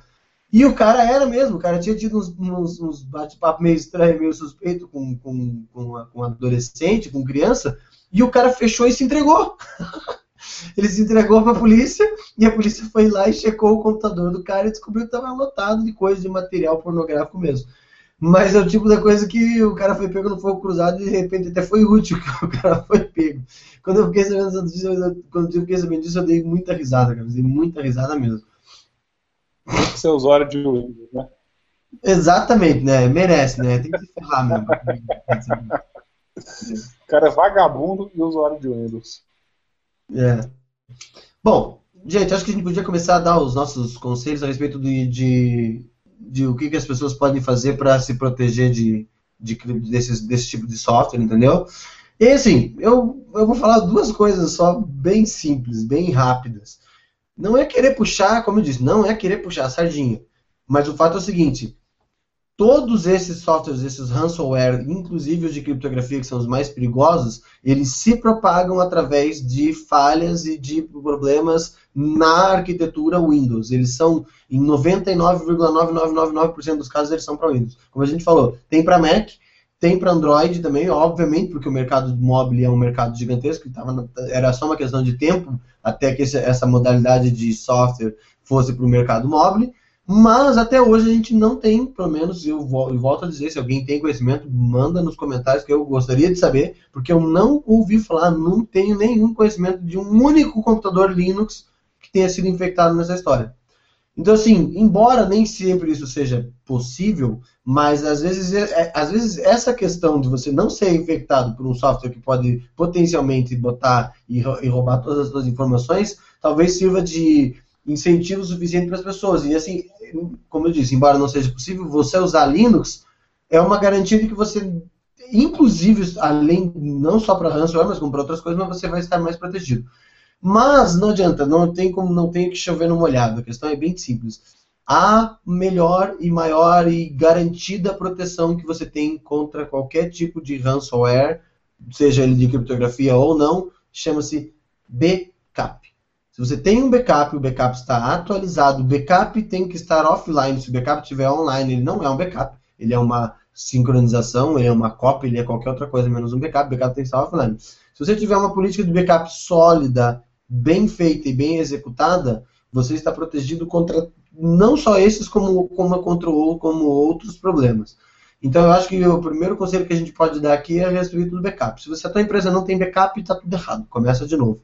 E o cara era mesmo, o cara tinha tido uns, uns, uns bate-papo meio estranho, meio suspeito com, com, com, com adolescente, com criança, e o cara fechou e se entregou. Ele se entregou para a polícia e a polícia foi lá e checou o computador do cara e descobriu que estava lotado de coisa de material pornográfico mesmo. Mas é o tipo da coisa que o cara foi pego no fogo cruzado e de repente até foi útil que o cara foi pego. Quando eu fiquei sabendo disso, quando eu fiquei sabendo disso, eu dei muita risada, cara. Eu dei muita risada mesmo ser usuário de Windows, né? Exatamente, né? Merece, né? Tem que se ferrar mesmo. o cara é vagabundo e usuário de Windows. É. Bom, gente, acho que a gente podia começar a dar os nossos conselhos a respeito de, de, de o que, que as pessoas podem fazer para se proteger de, de, desses, desse tipo de software, entendeu? E assim, eu, eu vou falar duas coisas só bem simples, bem rápidas. Não é querer puxar, como eu disse, não é querer puxar a sardinha. Mas o fato é o seguinte: todos esses softwares, esses ransomware, inclusive os de criptografia, que são os mais perigosos, eles se propagam através de falhas e de problemas na arquitetura Windows. Eles são, em 99,9999% dos casos, eles são para Windows. Como a gente falou, tem para Mac, tem para Android também, obviamente, porque o mercado móvel é um mercado gigantesco, tava, era só uma questão de tempo até que essa modalidade de software fosse para o mercado móvel. Mas até hoje a gente não tem, pelo menos eu volto a dizer, se alguém tem conhecimento, manda nos comentários que eu gostaria de saber, porque eu não ouvi falar, não tenho nenhum conhecimento de um único computador Linux que tenha sido infectado nessa história. Então, assim, embora nem sempre isso seja possível, mas às vezes, é, é, às vezes essa questão de você não ser infectado por um software que pode potencialmente botar e, e roubar todas as suas informações, talvez sirva de incentivo suficiente para as pessoas. E assim, como eu disse, embora não seja possível, você usar Linux é uma garantia de que você, inclusive, além não só para ransomware, mas como para outras coisas, você vai estar mais protegido. Mas não adianta, não tem como não tem que chover no molhado. A questão é bem simples. A melhor e maior e garantida proteção que você tem contra qualquer tipo de ransomware, seja ele de criptografia ou não, chama-se backup. Se você tem um backup, o backup está atualizado, o backup tem que estar offline. Se o backup estiver online, ele não é um backup, ele é uma sincronização, ele é uma cópia, ele é qualquer outra coisa menos um backup, o backup tem que estar offline. Se você tiver uma política de backup sólida, bem feita e bem executada, você está protegido contra não só esses, como, como contra como outros problemas. Então, eu acho que o primeiro conselho que a gente pode dar aqui é a respeito do backup. Se você, a tua empresa não tem backup, está tudo errado. Começa de novo.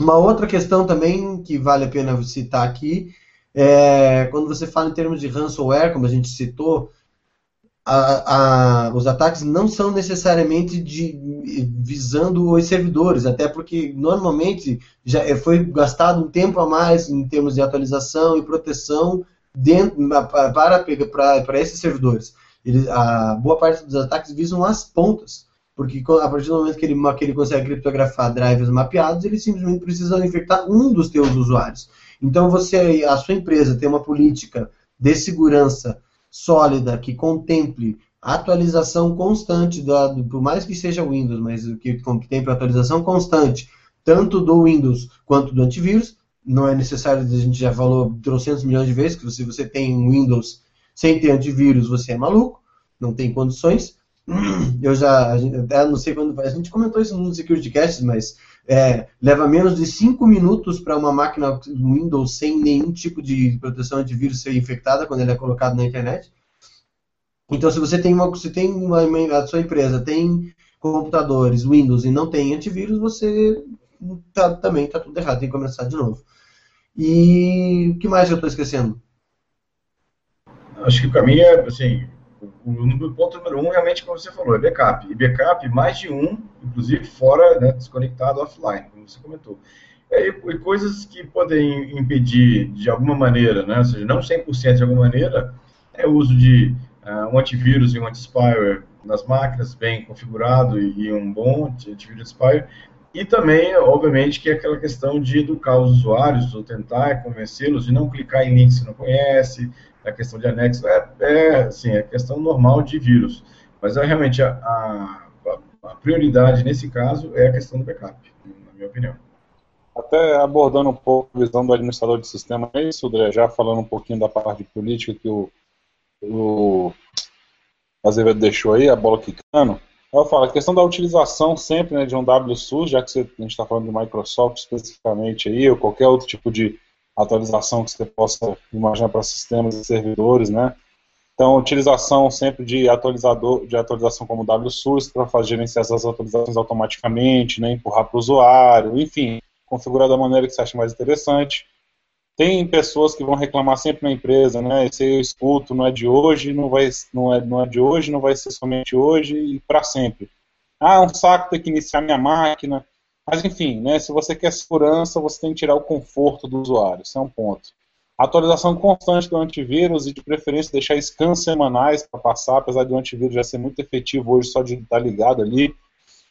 Uma outra questão também que vale a pena citar aqui é quando você fala em termos de ransomware, como a gente citou, a, a, os ataques não são necessariamente de, visando os servidores, até porque normalmente já foi gastado um tempo a mais em termos de atualização e proteção dentro, para, para, para esses servidores. Ele, a boa parte dos ataques visam as pontas, porque a partir do momento que ele, que ele consegue criptografar drivers mapeados, ele simplesmente precisa infectar um dos teus usuários. Então você, a sua empresa tem uma política de segurança sólida que contemple atualização constante, do, por mais que seja Windows, mas que, tem para atualização constante, tanto do Windows quanto do antivírus. Não é necessário, a gente já falou trocentos milhões de vezes, que se você tem um Windows sem ter antivírus, você é maluco, não tem condições. Eu já, até não sei quando, a gente comentou isso no Security Cast, mas é, leva menos de 5 minutos para uma máquina Windows sem nenhum tipo de proteção antivírus ser infectada quando ele é colocado na internet. Então, se você tem uma, se tem uma, a sua empresa tem computadores Windows e não tem antivírus, você tá, também está tudo errado, tem que começar de novo. E o que mais eu estou esquecendo? Acho que o caminho é, assim, o, ponto número um, realmente, como você falou, é backup. E backup, mais de um, inclusive fora, né, desconectado offline, como você comentou. E, e coisas que podem impedir de alguma maneira, né, ou seja, não 100% de alguma maneira, é o uso de uh, um antivírus e um anti-spyware nas máquinas, bem configurado e, e um bom antivírus spyware. E também, obviamente, que é aquela questão de educar os usuários, ou tentar convencê-los de não clicar em links que não conhece, a questão de anexo é, é, assim, é questão normal de vírus. Mas é realmente a, a, a, prioridade nesse caso é a questão do backup, na minha opinião. Até abordando um pouco a visão do administrador de sistema, é isso, André, já falando um pouquinho da parte política que o, o Azevedo deixou aí, a bola quicando. Eu falo, a questão da utilização sempre né, de um WSUS, já que você, a gente está falando de Microsoft especificamente aí, ou qualquer outro tipo de atualização que você possa imaginar para sistemas e servidores, né? Então, utilização sempre de atualizador, de atualização como WSUS para fazer gerenciar essas atualizações automaticamente, né, empurrar para o usuário, enfim, configurar da maneira que você acha mais interessante. Tem pessoas que vão reclamar sempre na empresa, né? Esse eu escuto, não é de hoje, não vai, não é, não é de hoje, não vai ser somente hoje e para sempre. Ah, um saco ter que iniciar minha máquina. Mas enfim, né, se você quer segurança, você tem que tirar o conforto do usuário, isso é um ponto. Atualização constante do antivírus e de preferência deixar scans semanais para passar, apesar de o antivírus já ser muito efetivo hoje só de estar ligado ali,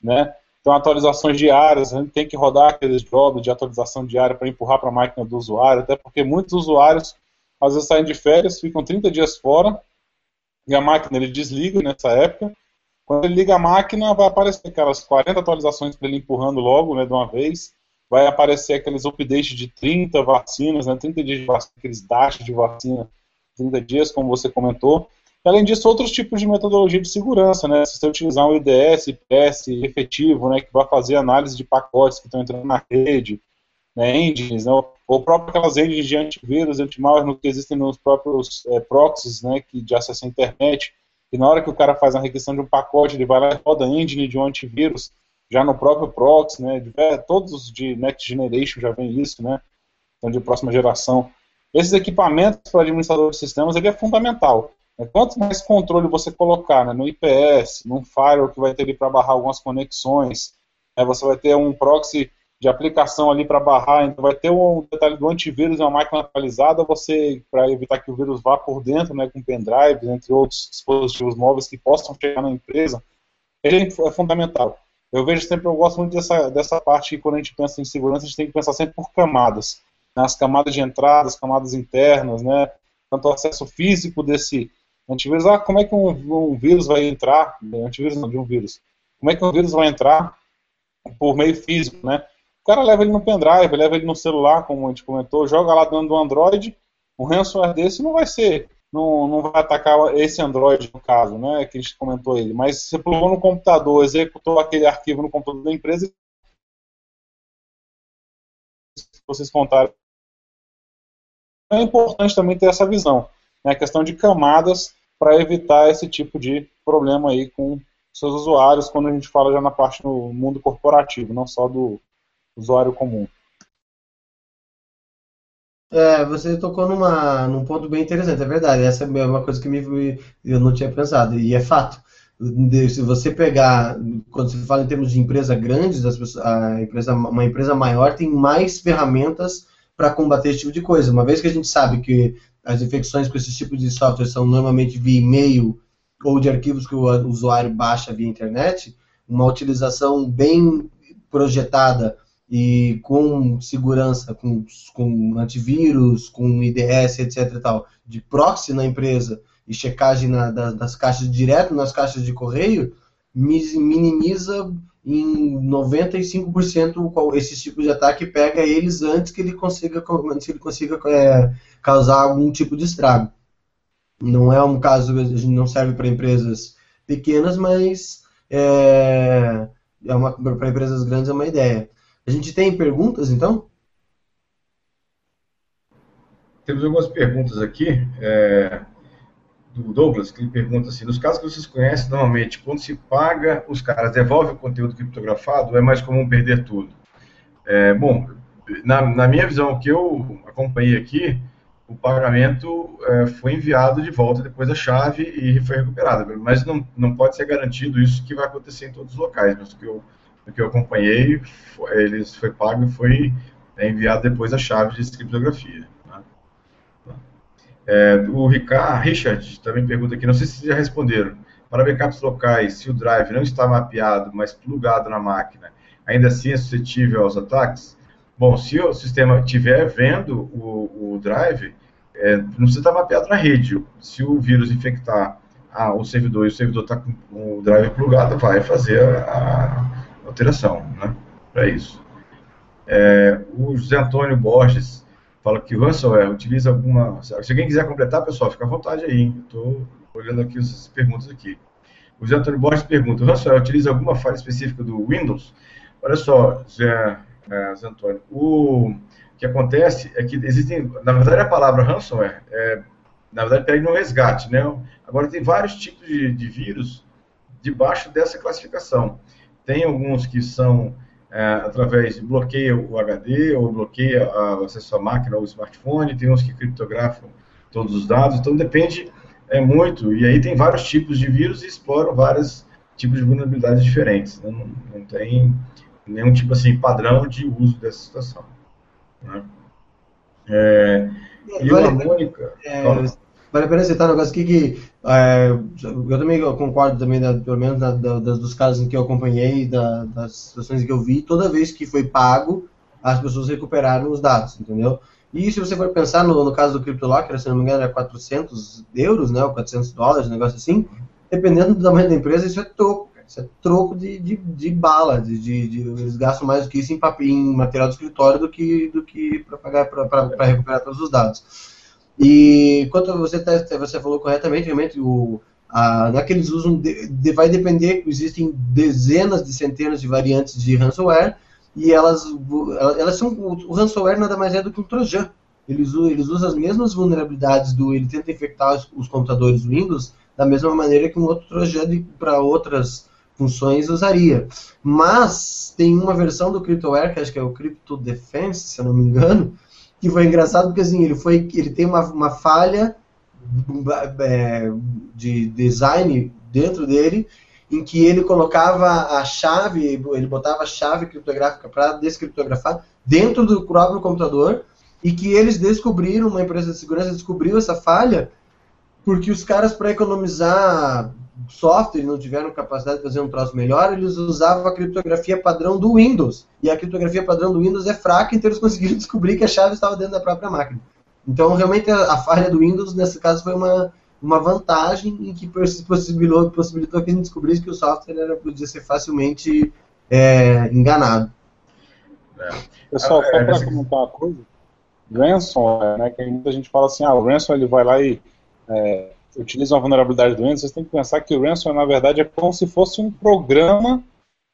né? Então atualizações diárias, a gente tem que rodar aqueles jobs de atualização diária para empurrar para a máquina do usuário, até porque muitos usuários às vezes saem de férias, ficam 30 dias fora e a máquina ele desliga nessa época quando ele liga a máquina, vai aparecer aquelas 40 atualizações para ele empurrando logo, né, de uma vez. Vai aparecer aqueles updates de 30 vacinas, né, 30 dias de vacina, aqueles dash de vacina, 30 dias, como você comentou. E, além disso, outros tipos de metodologia de segurança, né? Se você utilizar um IDS, IPS efetivo, né, que vai fazer análise de pacotes que estão entrando na rede, né, engines, né, ou próprio aquelas engines de antivírus, antimalware que existem nos próprios é, proxies, né, que de acesso à internet, e na hora que o cara faz a requisição de um pacote, ele vai lá e roda engine de um antivírus, já no próprio proxy, né, todos de Next Generation já vem isso, né, então de próxima geração. Esses equipamentos para administrador de sistemas, ele é fundamental. Né, quanto mais controle você colocar né, no IPS, num firewall que vai ter ali para barrar algumas conexões, né, você vai ter um proxy de aplicação ali para barrar, então vai ter um detalhe do antivírus uma máquina atualizada, você para evitar que o vírus vá por dentro, né, com pendrive, entre outros dispositivos móveis que possam chegar na empresa, ele é fundamental. Eu vejo sempre, eu gosto muito dessa, dessa parte que quando a gente pensa em segurança, a gente tem que pensar sempre por camadas, né, as camadas de entrada, as camadas internas, né, tanto o acesso físico desse antivírus, ah, como é que um, um vírus vai entrar, antivírus não, de um vírus, como é que um vírus vai entrar por meio físico, né, o cara leva ele no pendrive, leva ele no celular, como a gente comentou, joga lá dentro do Android. Um ransomware desse não vai ser, não, não vai atacar esse Android no caso, né, que a gente comentou ele. Mas você plugou no computador, executou aquele arquivo no computador da empresa, vocês contaram. É importante também ter essa visão, né, a questão de camadas para evitar esse tipo de problema aí com seus usuários quando a gente fala já na parte do mundo corporativo, não só do usuário comum. É, você tocou numa, num ponto bem interessante, é verdade. Essa é uma coisa que me, eu não tinha pensado, e é fato. Se você pegar, quando se fala em termos de empresa grandes, a empresa, uma empresa maior tem mais ferramentas para combater esse tipo de coisa. Uma vez que a gente sabe que as infecções com esse tipo de software são normalmente via e-mail ou de arquivos que o usuário baixa via internet, uma utilização bem projetada e com segurança, com, com antivírus, com IDS, etc. E tal, de proxy na empresa e checagem na, das, das caixas direto nas caixas de correio, minimiza em 95% esse tipo de ataque pega eles antes que ele consiga, antes que ele consiga é, causar algum tipo de estrago. Não é um caso, a gente não serve para empresas pequenas, mas é, é para empresas grandes é uma ideia. A gente tem perguntas, então? Temos algumas perguntas aqui. É, do Douglas, que ele pergunta assim: nos casos que vocês conhecem, normalmente, quando se paga, os caras devolvem o conteúdo criptografado, é mais comum perder tudo? É, bom, na, na, minha visão, o que eu acompanhei aqui, o pagamento é, foi enviado de volta depois da chave e foi recuperado. Mas não, não pode ser garantido isso que vai acontecer em todos os locais. Mas o que eu do que eu acompanhei, foi, eles foi pago e foi é, enviado depois a chave de criptografia. Né? É, o Ricardo, Richard também pergunta aqui, não sei se já responderam. Para backups locais, se o drive não está mapeado, mas plugado na máquina, ainda assim é suscetível aos ataques? Bom, se o sistema estiver vendo o, o drive, é, não precisa estar mapeado na rede. Se o vírus infectar ah, o servidor e o servidor está com o drive plugado, vai fazer a, alteração né, para isso. É, o José Antônio Borges fala que o ransomware utiliza alguma. Se alguém quiser completar, pessoal, fica à vontade aí. Estou olhando aqui as perguntas aqui. O José Antônio Borges pergunta: ransomware utiliza alguma falha específica do Windows? Olha só, José, é, Antônio, o que acontece é que existem, na verdade, a palavra ransomware, é, na verdade, pega no resgate, né? Agora, tem vários tipos de, de vírus debaixo dessa classificação. Tem alguns que são é, através de bloqueia o HD ou bloqueia o acesso à máquina ou smartphone, tem uns que criptografam todos os dados, então depende é muito. E aí tem vários tipos de vírus e exploram vários tipos de vulnerabilidades diferentes. Né? Não, não, tem nenhum tipo assim padrão de uso dessa situação. Né? É, e a Mônica. É, Vale a pena citar um negócio aqui que é, eu também concordo também, da, pelo menos da, da, dos casos em que eu acompanhei, das situações em que eu vi, toda vez que foi pago, as pessoas recuperaram os dados, entendeu? E se você for pensar no, no caso do CryptoLocker, se não me engano, era 400 euros, né, ou 400 dólares, um negócio assim, dependendo do tamanho da empresa, isso é troco, isso é troco de, de, de bala, de, de, de, eles gastam mais do que isso em, papel, em material de escritório do que, do que para pagar para recuperar todos os dados. E quanto você, tá, você falou corretamente, realmente, o, a, não é que eles usam, de, de, vai depender, existem dezenas de centenas de variantes de ransomware, e elas, elas são, o ransomware nada mais é do que um trojan. Eles, eles usam as mesmas vulnerabilidades do, ele tenta infectar os, os computadores Windows da mesma maneira que um outro trojan para outras funções usaria. Mas tem uma versão do CryptoWare, que acho que é o Crypto Defense, se eu não me engano, que foi engraçado porque assim, ele foi ele tem uma, uma falha é, de design dentro dele em que ele colocava a chave, ele botava a chave criptográfica para descriptografar dentro do próprio computador e que eles descobriram, uma empresa de segurança descobriu essa falha porque os caras para economizar software não tiveram capacidade de fazer um troço melhor, eles usavam a criptografia padrão do Windows. E a criptografia padrão do Windows é fraca, então eles conseguiram descobrir que a chave estava dentro da própria máquina. Então, realmente, a, a falha do Windows, nesse caso, foi uma, uma vantagem em que possibilitou, possibilitou que a gente descobrisse que o software era, podia ser facilmente é, enganado. É. Pessoal, só para comentar uma coisa, ransomware, né, que muita gente fala assim, ah, o ransom ele vai lá e é, utilizam a vulnerabilidade do Windows, vocês têm que pensar que o ransomware, na verdade, é como se fosse um programa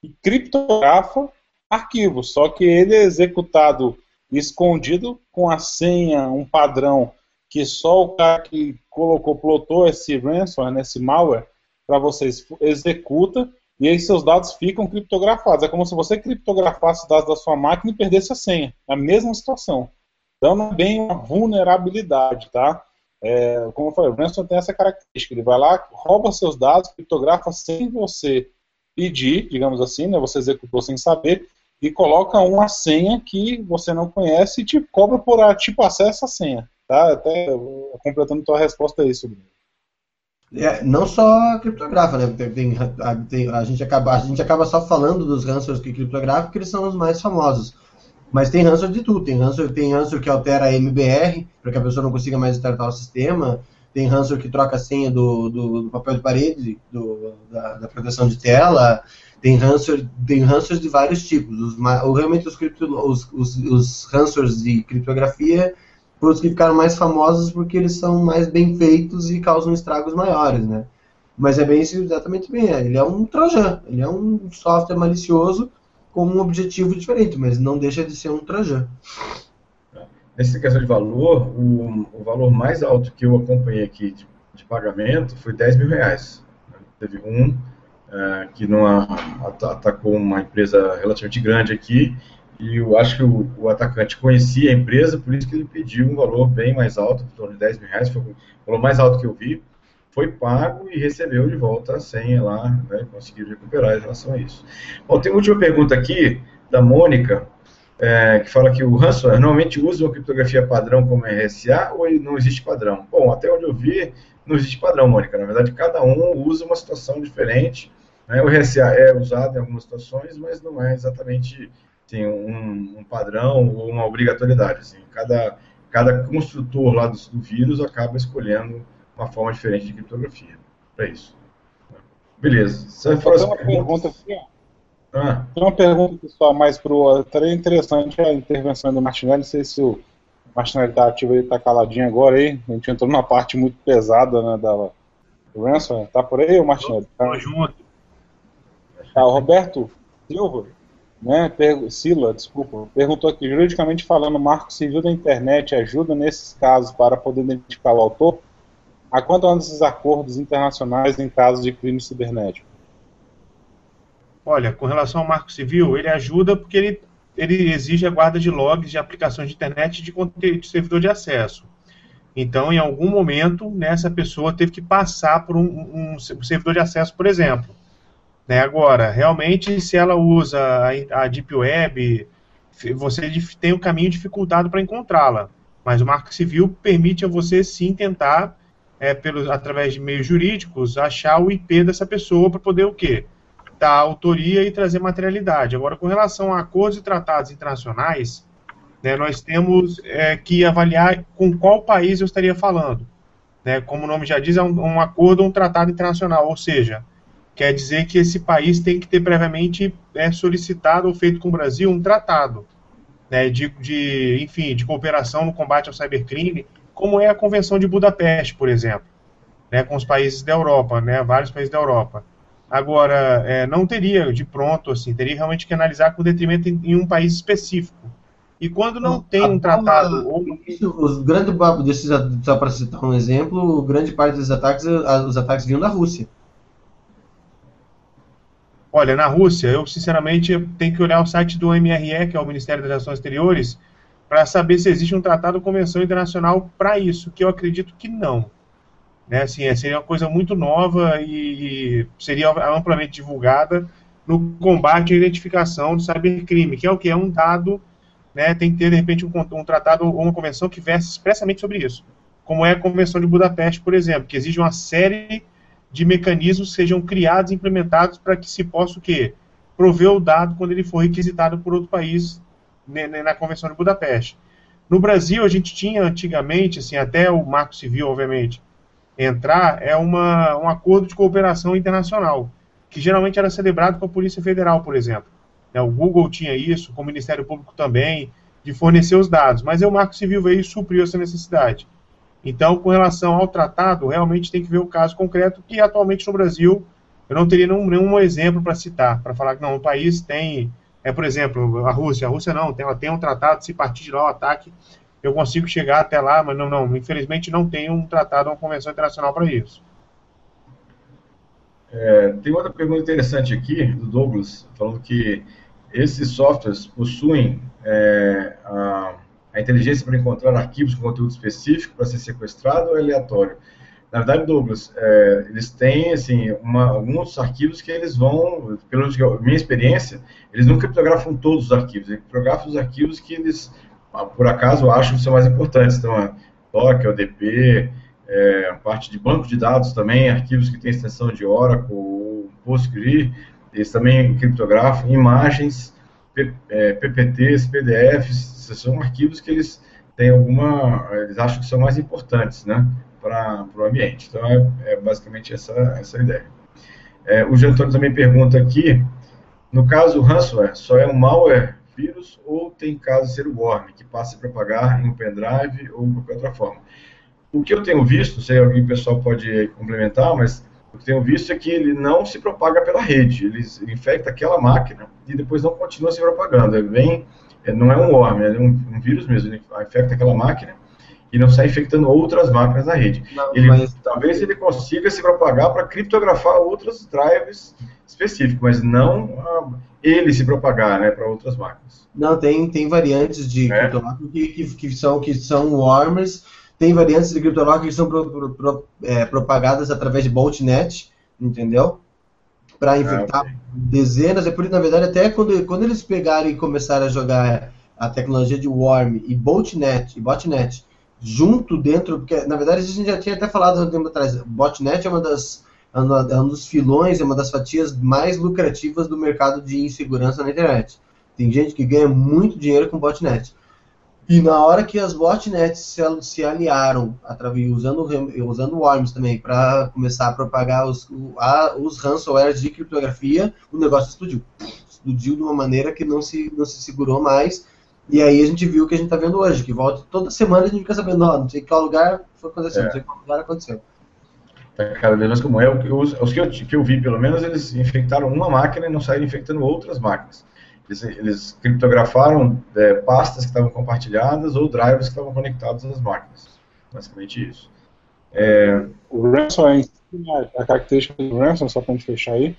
que criptografa arquivos, só que ele é executado escondido com a senha, um padrão que só o cara que colocou, plotou esse ransomware, nesse malware, para vocês executa e aí seus dados ficam criptografados. É como se você criptografasse os dados da sua máquina e perdesse a senha. É a mesma situação. Então não é bem uma vulnerabilidade, tá? É, como eu falei, o ransomware tem essa característica, ele vai lá, rouba seus dados, criptografa sem você pedir, digamos assim, né, você executou sem saber, e coloca uma senha que você não conhece e te cobra por tipo acesso à senha. Tá? Até completando tua resposta a isso, Bruno. É, não só criptografa, né? Tem, tem, tem, a, gente acaba, a gente acaba só falando dos ransomwares que criptografam porque eles são os mais famosos. Mas tem ransomware de tudo. Tem ransomware, tem que altera a MBR para que a pessoa não consiga mais startar o sistema. Tem ransomware que troca a senha do, do, do papel de parede, do, da, da, proteção de tela. Tem ransomware, tem de vários tipos. Os, realmente os, cripto, os, os, os de criptografia foram os que ficaram mais famosos porque eles são mais bem feitos e causam estragos maiores, né? Mas é bem exatamente bem, é. ele é um trojan, ele é um software malicioso com um objetivo diferente, mas não deixa de ser um trojan. Nessa questão de valor, o, o valor mais alto que eu acompanhei aqui de, de pagamento foi 10 mil reais. Teve um uh, que não atacou uma empresa relativamente grande aqui e eu acho que o, o, atacante conhecia a empresa, por isso que ele pediu um valor bem mais alto, em torno de 10 mil reais, foi o valor mais alto que eu vi. Foi pago e recebeu de volta a senha lá, né, conseguiu recuperar em relação a isso. Bom, tem uma última pergunta aqui, da Mônica, é, que fala que o ransomware normalmente usa uma criptografia padrão como RSA ou não existe padrão? Bom, até onde eu vi, não existe padrão, Mônica. Na verdade, cada um usa uma situação diferente. Né? O RSA é usado em algumas situações, mas não é exatamente tem um, um, padrão ou uma obrigatoriedade. Assim. Cada, cada construtor lá do, do, vírus acaba escolhendo uma forma diferente de criptografia para isso. Beleza. Você tem uma pergunta aqui, ah. Tem uma pergunta pessoal mais pro. Estaria interessante a intervenção do Martinelli. Não sei se o Martinelli está ativo aí, está caladinho agora aí. A gente entrou numa parte muito pesada né, da ransomware. Tá por aí, o Martinelli? Tá junto. Tá, o Roberto Silva né, Sila, desculpa, perguntou aqui, juridicamente falando, o marco civil da internet ajuda nesses casos para poder identificar o autor? A quanto andam esses acordos internacionais em casos de crime cibernético? Olha, com relação ao marco civil, ele ajuda porque ele, ele exige a guarda de logs de aplicações de internet de, de servidor de acesso. Então, em algum momento, né, essa pessoa teve que passar por um, um servidor de acesso, por exemplo. Né? Agora, realmente, se ela usa a, a Deep Web, você tem o um caminho dificultado para encontrá-la. Mas o Marco Civil permite a você sim tentar, é, pelo, através de meios jurídicos, achar o IP dessa pessoa para poder o quê? Dar autoria e trazer materialidade. Agora, com relação a acordos e tratados internacionais, né, nós temos é, que avaliar com qual país eu estaria falando. Né, como o nome já diz, é um, um acordo ou um tratado internacional, ou seja, quer dizer que esse país tem que ter previamente é, solicitado ou feito com o Brasil um tratado né, de, de, enfim, de cooperação no combate ao cybercrime, como é a Convenção de Budapeste, por exemplo, né, com os países da Europa, né, vários países da Europa. Agora, é, não teria de pronto, assim, teria realmente que analisar com detrimento em, em um país específico. E quando não tem um tratado. Ou... Os grandes desses, só para citar um exemplo, grande parte dos ataques, os ataques vinham da Rússia. Olha, na Rússia, eu sinceramente tenho que olhar o site do MRE, que é o Ministério das Relações Exteriores, para saber se existe um tratado ou convenção internacional para isso, que eu acredito que não. Né, assim, é, seria uma coisa muito nova e, seria amplamente divulgada no combate à identificação do cybercrime, que é o que é um dado, né, tem que ter de repente um, um tratado ou uma convenção que verse expressamente sobre isso, como é a Convenção de Budapeste, por exemplo, que exige uma série de mecanismos sejam criados e implementados para que se possa o quê? Prover o dado quando ele for requisitado por outro país na Convenção de Budapeste. No Brasil, a gente tinha antigamente, assim, até o Marco Civil, obviamente, entrar, é uma, um acordo de cooperação internacional, que geralmente era celebrado com a Polícia Federal, por exemplo. Né, o Google tinha isso, com o Ministério Público também, de fornecer os dados, mas o Marco Civil veio e supriu essa necessidade. Então, com relação ao tratado, realmente tem que ver o caso concreto, que atualmente no Brasil eu não teria nenhum, nenhum exemplo para citar, para falar que não, o país tem, é, por exemplo, a Rússia, a Rússia não, ela tem um tratado, se partir de lá o ataque, eu consigo chegar até lá, mas não, não, infelizmente não tem um tratado, uma convenção internacional para isso. É, tem outra pergunta interessante aqui, do Douglas, falando que esses softwares possuem é, a a a inteligência para encontrar arquivos com conteúdo específico para ser sequestrado ou é aleatório? Na verdade, Douglas, é, eles têm assim, uma, alguns arquivos que eles vão, pela minha experiência, eles não criptografam todos os arquivos, eles criptografam os arquivos que eles, ah, por acaso, acham que são mais importantes. Então, a TOC, ODP, é, parte de banco de dados também, arquivos que têm extensão de Oracle, PostgreSQL, eles também criptografam imagens, P, é, PPTs, PDFs, são arquivos que eles têm alguma, eles acham que são mais importantes, né? Para o ambiente. Então, é, é, basicamente essa, essa ideia. É, o Jean Antônio também pergunta aqui, no caso, o ransomware só é um malware vírus ou tem caso de ser o worm, que passa a propagar em um pendrive ou qualquer outra forma? O que eu tenho visto, sei, alguém pessoal pode complementar, mas o que tenho visto é que ele não se propaga pela rede, ele, ele infecta aquela máquina e depois não continua se propagando. Bem, é, não é um worm, é um, um vírus mesmo, ele infecta aquela máquina e não sai infectando outras máquinas na rede. Não, ele, mas... Talvez ele consiga se propagar para criptografar outros drivers específicos, mas não uh, ele se propagar né, para outras máquinas. Não, tem, tem variantes de é? que, que, que, são, que são warmers, tem variantes de criptografia que são pro, pro, pro, é, propagadas através de botnet, entendeu? Para ah, infectar ah, okay. dezenas, é por isso, na verdade, até quando, quando eles pegarem e começarem a jogar a tecnologia de worm e botnet, e botnet junto dentro, porque na verdade a gente já tinha até falado há um tempo atrás, botnet é uma das é, é um dos filões, é uma das fatias mais lucrativas do mercado de insegurança na internet. Tem gente que ganha muito dinheiro com botnet. E na hora que as botnets se, se aliaram, através, usando, usando worms também, para começar a propagar os, a, os ransomwares de criptografia, o negócio explodiu. Explodiu de uma maneira que não se, não se segurou mais e aí a gente viu o que a gente está vendo hoje, que volta toda semana a gente fica sabendo, não, não sei qual lugar foi acontecendo, é. não sei qual lugar aconteceu. Tá cada vez mais comum. É, os, os que, eu, que eu vi, pelo menos, eles infectaram uma máquina e não saíram infectando outras máquinas. Eles, eles criptografaram é, pastas que estavam compartilhadas ou drivers que estavam conectados às máquinas. Basicamente isso. É... O ransomware, a característica do ransomware, só para a gente fechar aí,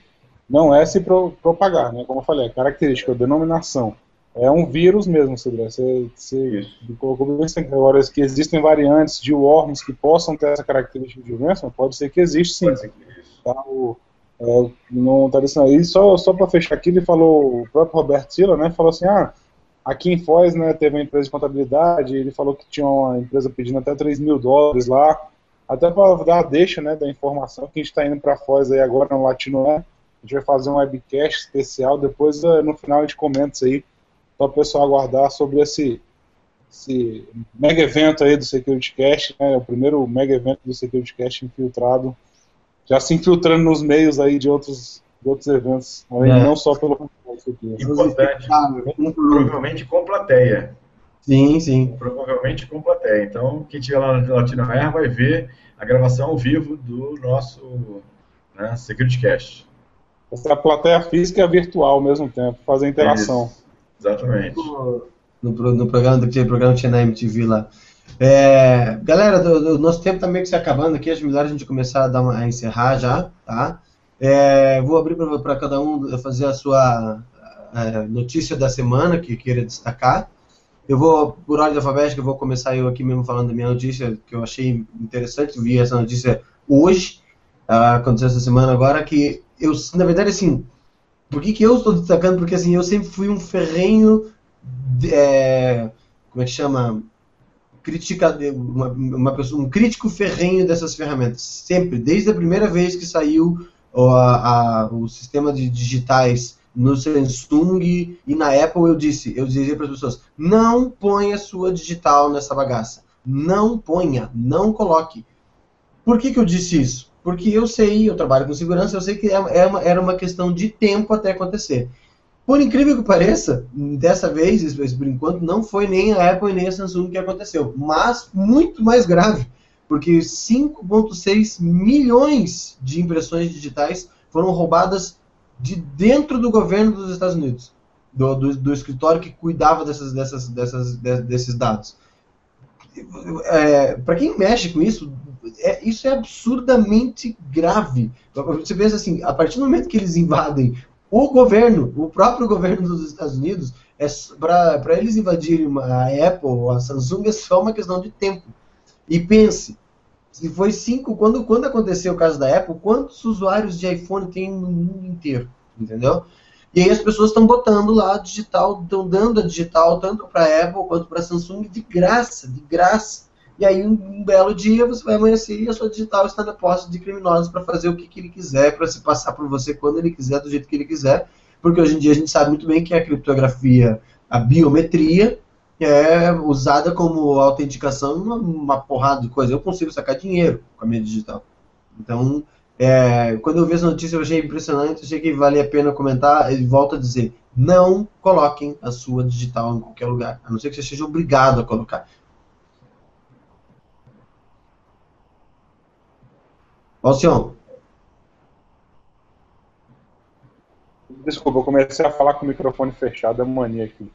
não é se pro, propagar, né? Como eu falei, a característica, a denominação é um vírus mesmo, Cedré. Você, você colocou bem agora que existem variantes de worms que possam ter essa característica de doença, pode ser que existe sim. Pode ser que existe. Tá, o, é, não está dizendo aí. Só, só para fechar aqui, ele falou, o próprio Roberto Sila, né, falou assim, ah, aqui em Foz, né, teve uma empresa de contabilidade, ele falou que tinha uma empresa pedindo até 3 mil dólares lá, até para dar a deixa, né, da informação que a gente está indo para Foz aí agora no Latino, né, a gente vai fazer um webcast especial, depois eh, no final a gente comenta isso aí, para o pessoal aguardar sobre esse, esse mega evento aí do Security Cast, né, o primeiro mega evento do Security Cast infiltrado, já se infiltrando nos meios aí de outros, de outros eventos, além é. não só pelo Importante, provavelmente com plateia. Sim, sim. Provavelmente com plateia. Então, quem estiver lá no Latino Air vai ver a gravação ao vivo do nosso né, Security Cast. Essa é a plateia física e a virtual ao mesmo tempo, fazer interação. Exatamente. No, no, no programa do programa tinha na MTV lá. É, galera, o nosso tempo tá que se acabando aqui, acho melhor a gente começar a, dar uma, a encerrar já, tá? É, vou abrir para cada um fazer a sua a notícia da semana que queira destacar. Eu vou, por ordem alfabética, eu vou começar eu aqui mesmo falando da minha notícia, que eu achei interessante, vi essa notícia hoje, aconteceu essa semana agora, que eu, na verdade, assim, por que, que eu estou destacando? Porque assim, eu sempre fui um ferrenho. É, como é que chama? Critica, uma, uma pessoa, um crítico ferrenho dessas ferramentas. Sempre, desde a primeira vez que saiu o, a, a, o sistema de digitais no Samsung e na Apple, eu disse, eu dizia para as pessoas, não ponha sua digital nessa bagaça. Não ponha, não coloque. Por que, que eu disse isso? Porque eu sei, eu trabalho com segurança, eu sei que é, é uma, era uma questão de tempo até acontecer. Por incrível que pareça, dessa vez, por enquanto, não foi nem a Apple nem a Samsung que aconteceu, mas muito mais grave, porque 5,6 milhões de impressões digitais foram roubadas de dentro do governo dos Estados Unidos, do, do, do escritório que cuidava dessas, dessas, dessas, desses dados. É, Para quem mexe com isso, é, isso é absurdamente grave. Você pensa assim, a partir do momento que eles invadem O governo, o próprio governo dos Estados Unidos, é para eles invadirem a Apple a Samsung é só uma questão de tempo. E pense, se foi cinco, quando, quando aconteceu o caso da Apple, quantos usuários de iPhone tem no mundo inteiro? Entendeu? E aí as pessoas estão botando lá digital, estão dando a digital tanto para Apple quanto para Samsung de graça, de graça. E aí um, belo dia você vai amanhecer e a sua digital está na posse de criminosos para fazer o que, que ele quiser, para se passar por você quando ele quiser, do jeito que ele quiser. Porque hoje em dia a gente sabe muito bem que a criptografia, a biometria, é usada como autenticação uma, uma porrada de coisa. Eu consigo sacar dinheiro com a minha digital. Então, é, quando eu vi essa notícia, eu achei impressionante, achei que valia a pena comentar. E volto a dizer: não coloquem a sua digital em qualquer lugar, a não ser que você seja obrigado a colocar. Alcion. Desculpa, eu comecei a falar com o microfone fechado, é mania aqui.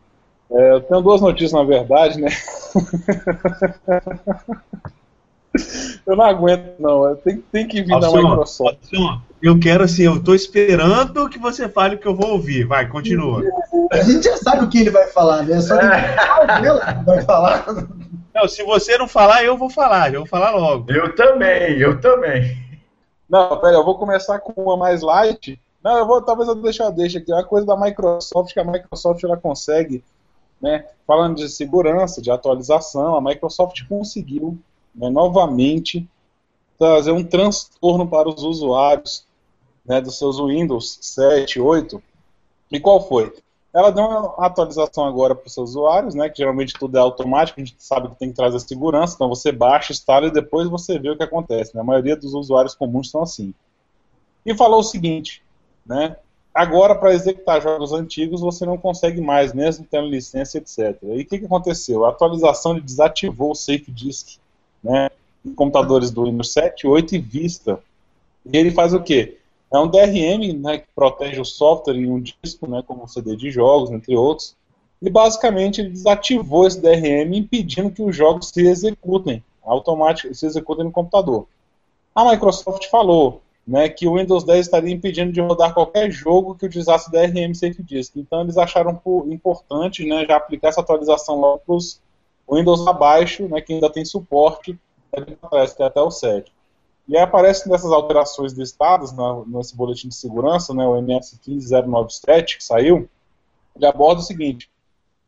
É, eu tenho duas notícias, na verdade, né? Eu não aguento, não. Tem, tem que vir Alcion, da Microsoft. Alcion, eu quero assim, eu tô esperando que você fale o que eu vou ouvir. Vai, continua. A gente já sabe o que ele vai falar, né? Só que é. vai falar. Não, se você não falar, eu vou falar. Eu vou falar logo. Eu também, eu também. Não, pera, eu vou começar com uma mais light. Não, eu vou, talvez eu deixe, deixa aqui. É uma coisa da Microsoft que a Microsoft ela consegue, né? Falando de segurança, de atualização, a Microsoft conseguiu né, novamente trazer um transtorno para os usuários né, dos seus Windows 7, 8. E qual foi? Ela deu uma atualização agora para os seus usuários, né, que geralmente tudo é automático, a gente sabe que tem que trazer segurança, então você baixa, instala e depois você vê o que acontece. Né? A maioria dos usuários comuns são assim. E falou o seguinte, né, agora para executar jogos antigos você não consegue mais, mesmo tendo licença, etc. E o que, que aconteceu? A atualização desativou o Safe Disk né, em computadores do Windows 7, 8 e Vista. E ele faz o quê? É um DRM né, que protege o software em um disco, né, como o CD de jogos, entre outros. E basicamente ele desativou esse DRM, impedindo que os jogos se executem automaticamente, se executem no computador. A Microsoft falou né, que o Windows 10 estaria impedindo de rodar qualquer jogo que utilizasse DRM Safe Disk. Então eles acharam importante né, já aplicar essa atualização logo para os Windows abaixo, né, que ainda tem suporte, parece que até o 7. E aparece nessas alterações listadas na, nesse boletim de segurança, né, o MS 15097 que saiu, ele aborda o seguinte: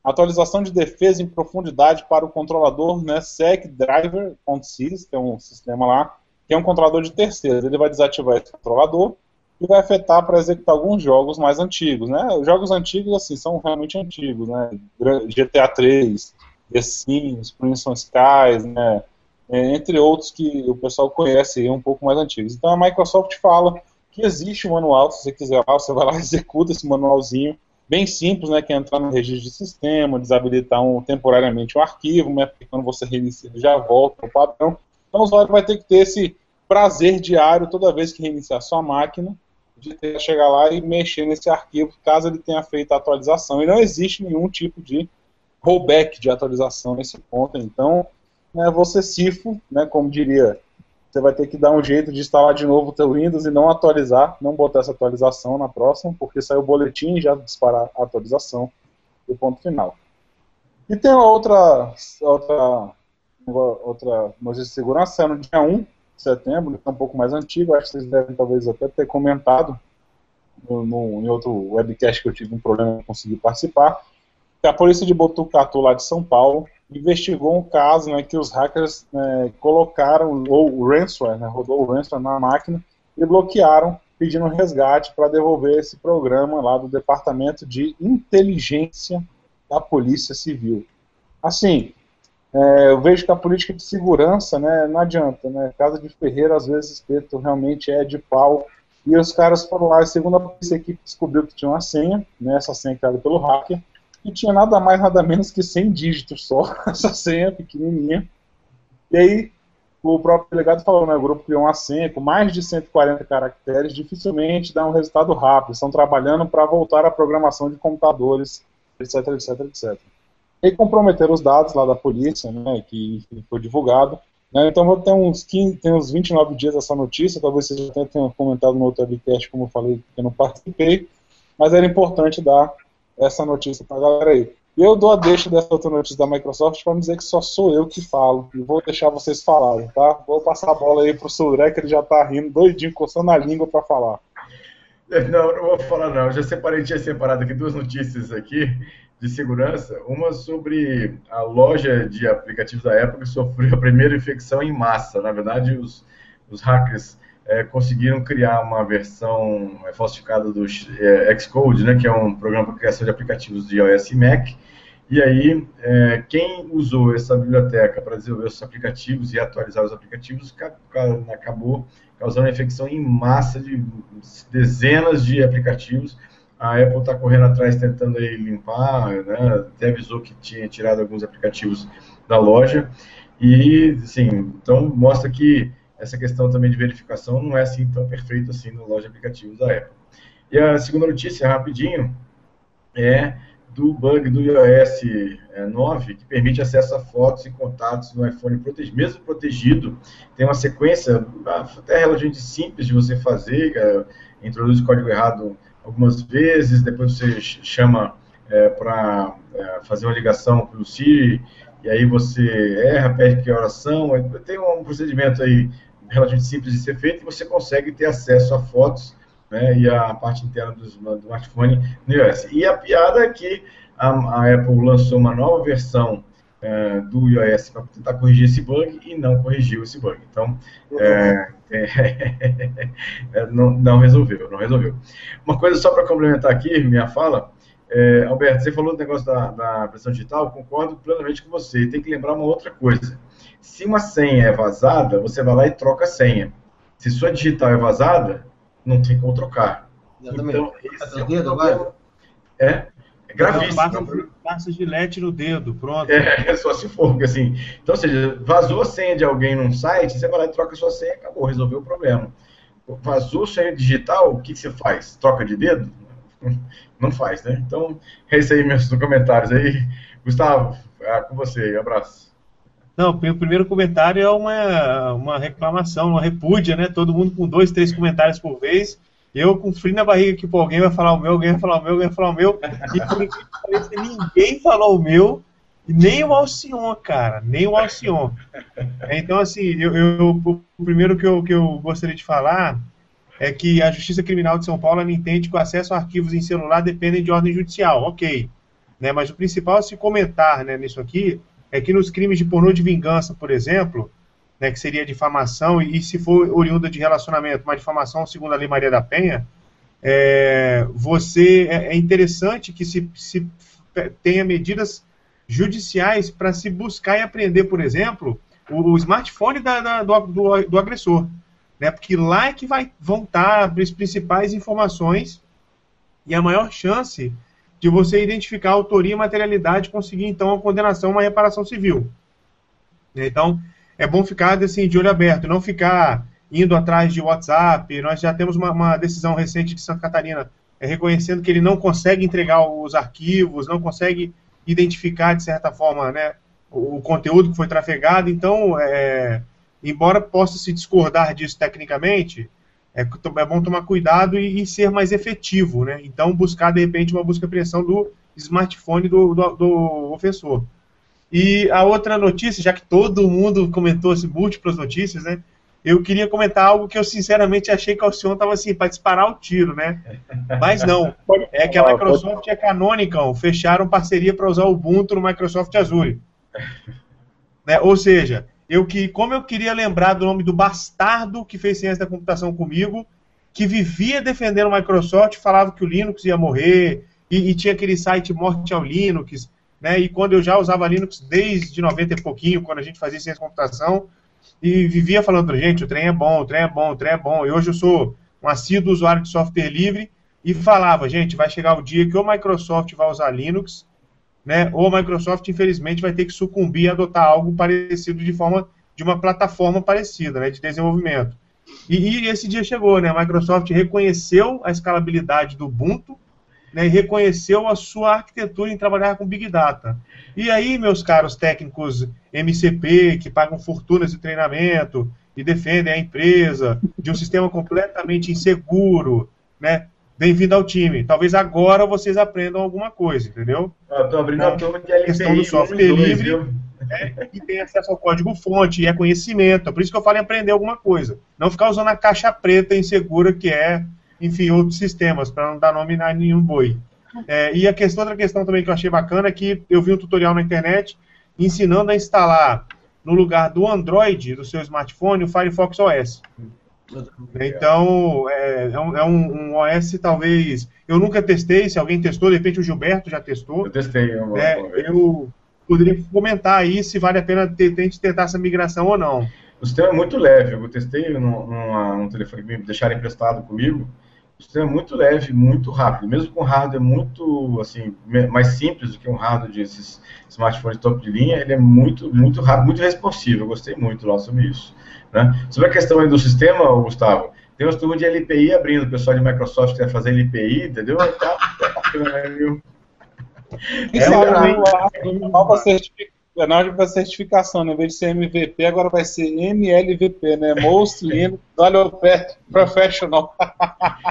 atualização de defesa em profundidade para o controlador né, SecDriver.sys, que é um sistema lá, que é um controlador de terceiros. Ele vai desativar esse controlador e vai afetar para executar alguns jogos mais antigos. Né? Os jogos antigos assim são realmente antigos, né? GTA 3, The Sims, Crimson Skies, né, entre outros que o pessoal conhece um pouco mais antigos. Então a Microsoft fala que existe um manual, se você quiser lá, você vai lá e executa esse manualzinho, bem simples, né, que é entrar no registro de sistema, desabilitar um, temporariamente um arquivo, né, porque quando você reinicia já volta ao padrão. Então o usuário vai ter que ter esse prazer diário toda vez que reiniciar sua máquina, de ter chegar lá e mexer nesse arquivo, caso ele tenha feito a atualização. E não existe nenhum tipo de rollback de atualização nesse ponto. Então, né, você cifo, né, como diria, você vai ter que dar um jeito de instalar de novo o teu Windows e não atualizar, não botar essa atualização na próxima, porque saiu o boletim e já disparar a atualização do ponto final. E tem outra, outra, outra notícia de segurança, no dia 1 de setembro, que é um pouco mais antigo, acho que vocês devem talvez até ter comentado no, no, em outro webcast que eu tive um problema de conseguir participar, a polícia de Botucatu, lá de São Paulo, investigou um caso né, que os hackers né, colocaram, o ransomware, né, rodou o ransomware na máquina e bloquearam, pedindo resgate para devolver esse programa lá do Departamento de Inteligência da Polícia Civil. Assim, é, eu vejo que a política de segurança né, não adianta. Né, Casa de Ferreira, às vezes, espeto realmente é de pau. E os caras foram lá, segundo a polícia, equipe descobriu que tinha uma senha, né, essa senha criada pelo hacker, e tinha nada mais, nada menos que 100 dígitos só, essa senha pequenininha. E aí, o próprio delegado falou, né, o grupo criou uma senha com mais de 140 caracteres, dificilmente dá um resultado rápido, estão trabalhando para voltar à programação de computadores, etc, etc, etc. E comprometeram os dados lá da polícia, né, que foi divulgado. Né, então, vou ter uns, 15, tem uns 29 dias essa notícia, talvez vocês já tenham comentado no outro webcast, como eu falei, que eu não participei, mas era importante dar essa notícia para a galera aí. Eu dou a deixa dessa outra notícia da Microsoft para dizer que só sou eu que falo. E vou deixar vocês falarem, tá? Vou passar a bola aí pro Sudré, que ele já tá rindo, doidinho, coçando a língua para falar. Não, não vou falar não. Eu já separei, tinha separado aqui duas notícias aqui de segurança. Uma sobre a loja de aplicativos da Apple que sofreu a primeira infecção em massa. Na verdade, os, os hackers é, conseguiram criar uma versão é, falsificada do é, Xcode, né, que é um programa para criação de aplicativos de iOS e Mac. E aí, é, quem usou essa biblioteca para desenvolver os aplicativos e atualizar os aplicativos acabou causando infecção em massa de dezenas de aplicativos. A Apple está correndo atrás tentando aí limpar, né, até avisou que tinha tirado alguns aplicativos da loja. E, assim, então mostra que essa questão também de verificação não é assim tão perfeito assim na loja de aplicativos da Apple. E a segunda notícia, rapidinho, é do bug do iOS 9, é, que permite acesso a fotos e contatos no iPhone protegido, mesmo protegido, tem uma sequência até relativamente simples de você fazer, é, introduz o código errado algumas vezes, depois você chama é, para é, fazer uma ligação para o Siri, e aí você erra, pede que oração, tem um procedimento aí relativamente simples de ser feito e você consegue ter acesso a fotos né, e a parte interna do, do smartphone no iOS. E a piada é que a, a Apple lançou uma nova versão é, do iOS para tentar corrigir esse bug e não corrigiu esse bug. Então, é, é, não, não, resolveu, não resolveu. Uma coisa só para complementar aqui minha fala, é, Alberto, você falou do negócio da, da pressão digital, concordo plenamente com você. Tem que lembrar uma outra coisa. Se uma senha é vazada, você vai lá e troca a senha. Se sua digital é vazada, não tem como trocar. Exatamente. Então, esse é, um problema, é, é gravíssimo. Passa, passa gilete no dedo, pronto. É, só se for, assim. Então, ou seja, vazou a senha de alguém num site, você vai lá e troca a sua senha, acabou, resolveu o problema. Vazou a senha digital, o que você faz? Troca de dedo? Não faz, né? Então, é isso aí, meus comentários aí. Gustavo, é com você abraço. Não, o primeiro comentário é uma, uma reclamação, uma repúdia, né? Todo mundo com dois, três comentários por vez. Eu com frio na barriga que pô, alguém vai falar o meu, alguém vai falar o meu, alguém vai falar o meu. E ninguém falou o meu, nem o Alcion, cara, nem o Alcion. Então, assim, eu, eu, o primeiro que eu, que eu gostaria de falar é que a Justiça Criminal de São Paulo entende que o acesso a arquivos em celular depende de ordem judicial, ok. Né, mas o principal é se comentar né, nisso aqui é que nos crimes de pornô de vingança, por exemplo, né, que seria difamação, e, e se for oriunda de relacionamento, uma difamação segundo a Lei Maria da Penha, é, você é, é interessante que se, se tenha medidas judiciais para se buscar e aprender, por exemplo, o, o smartphone da, da, do, do, do, agressor. Né, porque lá é que vai, vão estar as principais informações e a maior chance de você identificar autoria e materialidade e conseguir, então, a condenação, uma reparação civil. Então, é bom ficar assim, de olho aberto, não ficar indo atrás de WhatsApp. Nós já temos uma, uma decisão recente de Santa Catarina é, reconhecendo que ele não consegue entregar os arquivos, não consegue identificar, de certa forma, né, o, o conteúdo que foi trafegado. Então, é, embora possa se discordar disso tecnicamente, é, é bom tomar cuidado e, e, ser mais efetivo, né? Então, buscar, de repente, uma busca e apreensão do smartphone do, do, do, ofensor. E a outra notícia, já que todo mundo comentou assim, múltiplas notícias, né? Eu queria comentar algo que eu sinceramente achei que o Alcion estava assim, para disparar o tiro, né? Mas não. É que a Microsoft e a Canonical fecharam parceria para usar o Ubuntu no Microsoft Azure. Né? Ou seja, eu que, como eu queria lembrar do nome do bastardo que fez ciência da computação comigo, que vivia defendendo o Microsoft, falava que o Linux ia morrer, e, e, tinha aquele site Morte ao Linux, né? E quando eu já usava Linux desde 90 e pouquinho, quando a gente fazia ciência da computação, e vivia falando, gente, o trem é bom, o trem é bom, o trem é bom. E hoje eu sou um assíduo usuário de software livre e falava, gente, vai chegar o dia que o Microsoft vai usar Linux né? Ou a Microsoft, infelizmente, vai ter que sucumbir e adotar algo parecido de forma de uma plataforma parecida, né, de desenvolvimento. E, e, esse dia chegou, né? A Microsoft reconheceu a escalabilidade do Ubuntu, né, e reconheceu a sua arquitetura em trabalhar com Big Data. E aí, meus caros técnicos MCP, que pagam fortunas de treinamento e defendem a empresa de um sistema completamente inseguro, né, bem-vindo ao time. Talvez agora vocês aprendam alguma coisa, entendeu? Eu tô abrindo a Não, turma LPI. questão do software dois, livre. viu? É, e tem acesso ao código-fonte, e é conhecimento. É por isso que eu falo em aprender alguma coisa. Não ficar usando a caixa preta insegura que é, enfim, outros sistemas, para não dar nome a nenhum boi. É, e a questão, outra questão também que eu achei bacana é que eu vi um tutorial na internet ensinando a instalar no lugar do Android do seu smartphone o Firefox OS. Então, é, é um, é um- um OS talvez. Eu nunca testei, se alguém testou, de repente o Gilberto já testou. Eu testei. uma- É, eu poderia comentar aí se vale a pena tente tentar essa migração ou não. O sistema é muito leve. Eu testei num, numa- num telefone que me deixaram emprestado comigo. O sistema é muito leve, muito rápido. Mesmo com hardware muito assim mais simples do que um hardware de esses smartphones top de linha, ele é muito, muito rápido, muito responsivo. Eu gostei muito lá sobre isso. Né? Sobre a questão aí do sistema, Gustavo, tem umas turmas de LPI abrindo. O pessoal de Microsoft quer fazer LPI, entendeu? Tá, bacana, viu? É, sabe também- a nova certificação, certificação, né? em vez de ser MVP, agora vai ser MLVP, né? Most Linux Value Professional.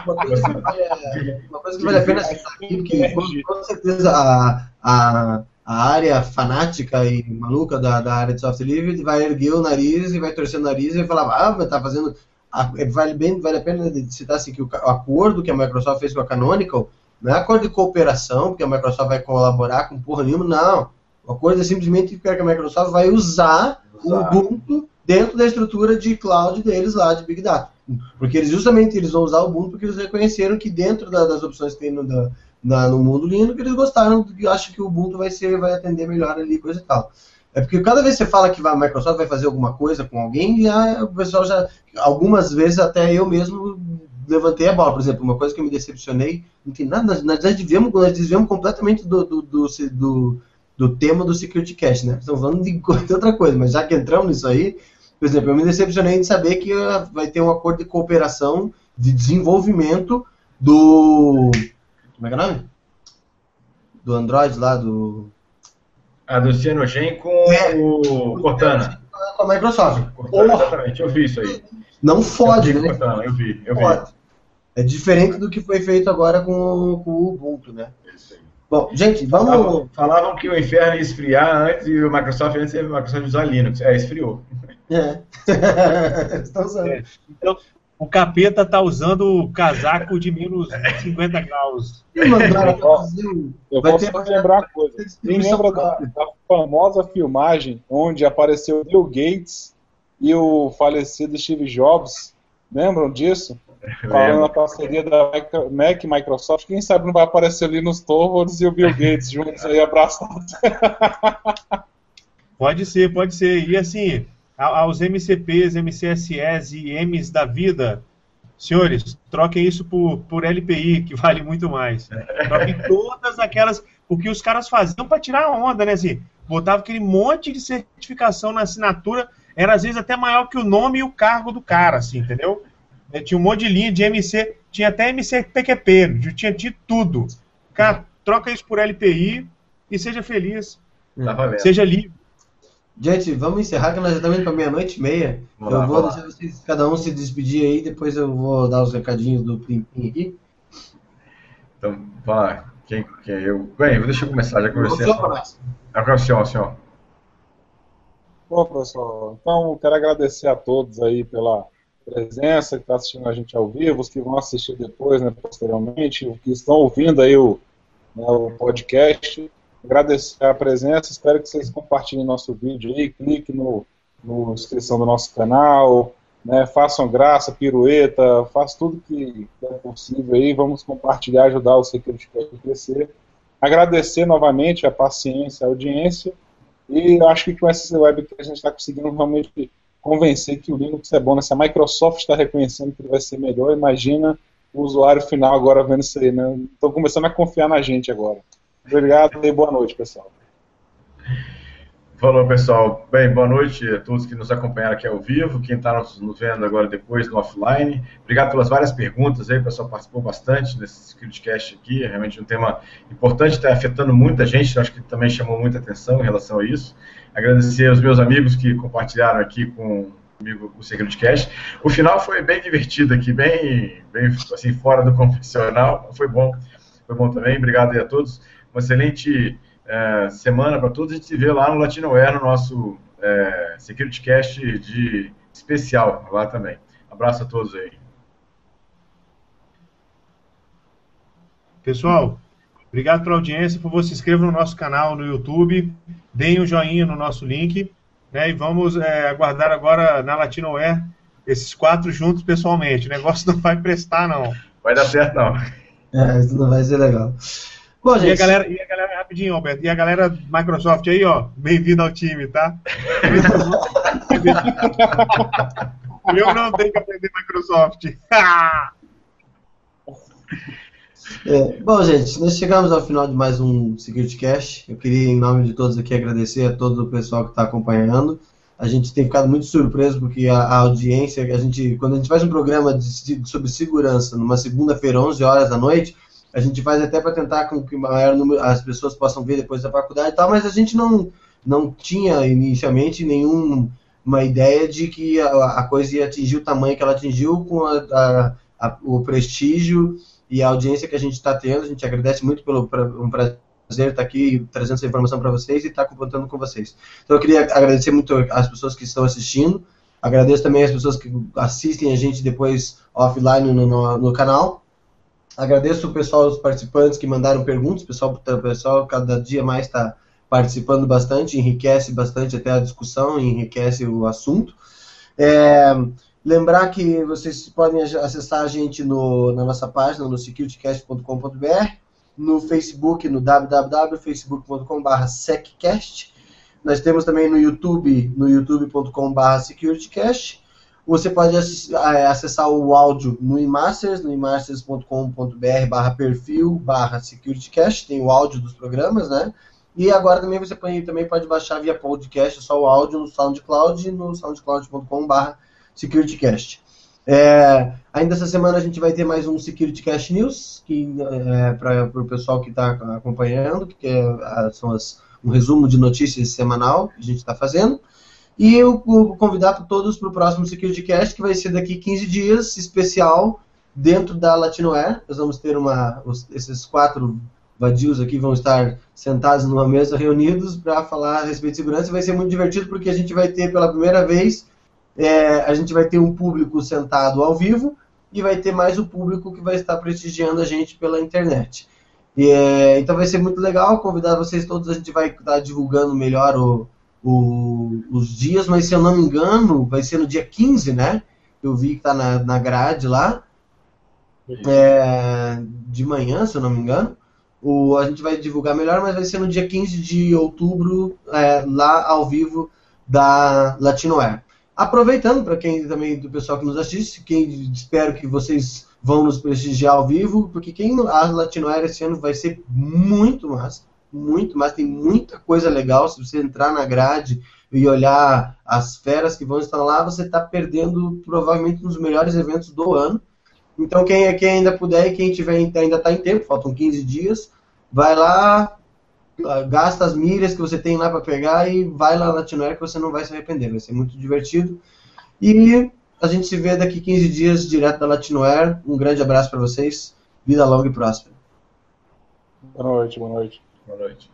Uma coisa que vale, uma a pena citar aqui, porque com, com certeza a, a, a área fanática e maluca da, da área de software livre vai erguer o nariz e vai torcer o nariz e vai falar, ah, tá fazendo. a- vale, bem, vale a pena citar assim, que o, o acordo que a Microsoft fez com a Canonical não é acordo de cooperação, porque a Microsoft vai colaborar com porra nenhuma, não. O acordo é simplesmente que a Microsoft vai usar o Usar. Ubuntu dentro da estrutura de cloud deles lá, de Big Data. Porque eles justamente eles vão usar o Ubuntu porque eles reconheceram que dentro da- das opções que tem no, da- na- no mundo Linux, eles gostaram, que acham que o Ubuntu vai ser, vai atender melhor ali, coisa e tal. É porque cada vez que você fala que vai- a Microsoft vai fazer alguma coisa com alguém, já, o pessoal já. Algumas vezes até eu mesmo levantei a bola. Por exemplo, uma coisa que eu me decepcionei, não tem nada, nós, nós desviamos, nós desviamos completamente do, do, do, do, do tema do Security Cache, né? Estamos falando de outra coisa, mas já que entramos nisso aí, por exemplo, eu me decepcionei de saber que ah, vai ter um acordo de cooperação, de desenvolvimento do. Como é que é o nome? Do Android lá, do. A do Cyanogen com É. o Cortana. Com a Microsoft. Cortana, Porra, exatamente, eu vi isso aí. não fode, eu vi, né? Cortana, eu vi, eu vi. Fode. É diferente do que foi feito agora com, o- com o Ubuntu, né? Isso aí. Bom, gente, Falavam, vamos. falavam que o inferno ia esfriar antes e o Microsoft antes ia Microsoft usar Linux. É, esfriou. É. Estão usando. É. Então, o capeta tá usando o casaco de menos 50 graus. E mandaram fazer um- Eu Vai vou ter- só lembrar uma coisa. Quem lembra da, da famosa filmagem onde apareceu Bill Gates e o falecido Steve Jobs? Lembram disso? Falando Lembro. na parceria da Mac e Microsoft. Quem sabe não vai aparecer ali nos Torvalds e o Bill Gates juntos aí abraçados. Pode ser, pode ser. E assim, aos MCPs, MCSS e M's da vida, senhores, troquem isso por, por LPI, que vale muito mais. Troquem todas aquelas. O que os caras faziam para tirar a onda, né? Assim, botava aquele monte de certificação na assinatura, era às vezes até maior que o nome e o cargo do cara, assim, entendeu? É, Tinha um monte de linha de MC, tinha até MCPQP, tinha de tudo. Cara, troca isso por LPI e seja feliz, Tá seja livre. Gente, vamos encerrar que nós já estamos indo para meia-noite e meia. Vamos eu lá, vou deixar vocês, cada um se despedir aí, depois eu vou dar os recadinhos do Plim Plim aqui. Então, vai lá. Quem, quem eu. Bem, deixa eu começar, já conversei. Começa. Agora o senhor, o senhor. Bom, pessoal, então quero agradecer a todos aí pela presença, que está assistindo a gente ao vivo, os que vão assistir depois, né, posteriormente, os que estão ouvindo aí o, né, o podcast. Agradecer a presença, espero que vocês compartilhem nosso vídeo aí, clique no, no inscrição do nosso canal, né, façam graça, pirueta, façam tudo que é possível aí, vamos compartilhar, ajudar o Security Cast a crescer. Agradecer novamente a paciência, a audiência, e acho que com essa webcam a gente está conseguindo realmente convencer que o Linux é bom. Né? Se a Microsoft está reconhecendo que ele vai ser melhor, imagina o usuário final agora vendo isso aí. Né? Estão começando a confiar na gente agora. Obrigado e boa noite, pessoal. Falou, pessoal. Bem, boa noite a todos que nos acompanharam aqui ao vivo, quem está nos, vendo agora depois no offline. Obrigado pelas várias perguntas aí, o pessoal participou bastante desse SecurityCast aqui, é realmente um tema importante, está afetando muita gente, acho que também chamou muita atenção em relação a isso. Agradecer aos meus amigos que compartilharam aqui com, comigo o Secret Cash. O final foi bem divertido aqui, bem, bem assim, fora do convencional. Foi bom, foi bom também. Obrigado aí a todos. Uma excelente é, semana para todos. A gente se vê lá no Latinoware, no nosso é, Security Cast de especial lá também. Abraço a todos aí. Pessoal, obrigado pela audiência. Por favor, se inscrevam no nosso canal no YouTube, deem um joinha no nosso link, né? E vamos é, aguardar agora na Latinoware esses quatro juntos pessoalmente. O negócio não vai prestar, não. Vai dar certo, não. É, isso não vai ser legal. Bom, gente... e, a galera, e a galera, rapidinho, Alberto, e a galera Microsoft aí, ó, bem-vindo ao time, tá? Eu não tenho que aprender Microsoft. É, bom, gente, nós chegamos ao final de mais um Security Cash. Eu queria, em nome de todos aqui, agradecer a todo o pessoal que está acompanhando. A gente tem ficado muito surpreso porque a, a, audiência, a gente, quando a gente faz um programa de, sobre segurança numa segunda-feira, 11 horas da noite, a gente faz até para tentar com que maior número, as pessoas possam ver depois da faculdade e tal, mas a gente não, não tinha inicialmente nenhuma ideia de que a, a, coisa ia atingir o tamanho que ela atingiu com a, a, o prestígio e a audiência que a gente está tendo. A gente agradece muito pelo pra, um prazer estar aqui trazendo essa informação para vocês e estar tá contando com vocês. Então eu queria agradecer muito as pessoas que estão assistindo. Agradeço também as pessoas que assistem a gente depois offline no, no, no canal. Agradeço o pessoal, os participantes que mandaram perguntas. O pessoal, o pessoal cada dia mais está participando bastante, enriquece bastante até a discussão, enriquece o assunto. É, lembrar que vocês podem acessar a gente no, na nossa página, no securitycast.com.br, no Facebook, no www.facebook.com.br. Nós temos também no YouTube, no youtube.com.br securitycast você pode é, acessar o áudio no iMasters, no imasters.com.br barra perfil barra securitycast, tem o áudio dos programas, né? E agora também você pode, também pode baixar via podcast só o áudio no SoundCloud no soundcloud.com barra securitycast. É, ainda essa semana a gente vai ter mais um SecurityCast News, que é, para o pessoal que está acompanhando, que é, são as, um resumo de notícias semanal que a gente está fazendo. E eu vou convidar todos para o próximo Security Cast, que vai ser daqui 15 dias, especial, dentro da Latinoair. Nós vamos ter uma. Os, esses quatro vadios aqui vão estar sentados numa mesa, reunidos, para falar a respeito de segurança. Vai ser muito divertido, porque a gente vai ter pela primeira vez. É, a gente vai ter um público sentado ao vivo e vai ter mais o público que vai estar prestigiando a gente pela internet. E, é, então vai ser muito legal, convidar vocês todos, a gente vai estar divulgando melhor o, o, os dias, mas se eu não me engano, vai ser no dia 15, né? Eu vi que tá na, na grade lá. É, de manhã, se eu não me engano. O, a gente vai divulgar melhor, mas vai ser no dia 15 de outubro, é, lá ao vivo da Latinoair. Aproveitando para quem também do pessoal que nos assiste, quem espero que vocês vão nos prestigiar ao vivo, porque quem a Latinoair esse ano vai ser muito massa muito mais, tem muita coisa legal. Se você entrar na grade e olhar as feras que vão estar lá, você está perdendo provavelmente um dos melhores eventos do ano. Então, quem, quem ainda puder e quem tiver ainda está em tempo, faltam 15 dias, vai lá, gasta as milhas que você tem lá para pegar e vai lá na Tinoer que você não vai se arrepender. Vai ser muito divertido. E a gente se vê daqui 15 dias direto da Latinoair. Um grande abraço para vocês. Vida longa e próspera. Boa noite, boa noite. Boa noite.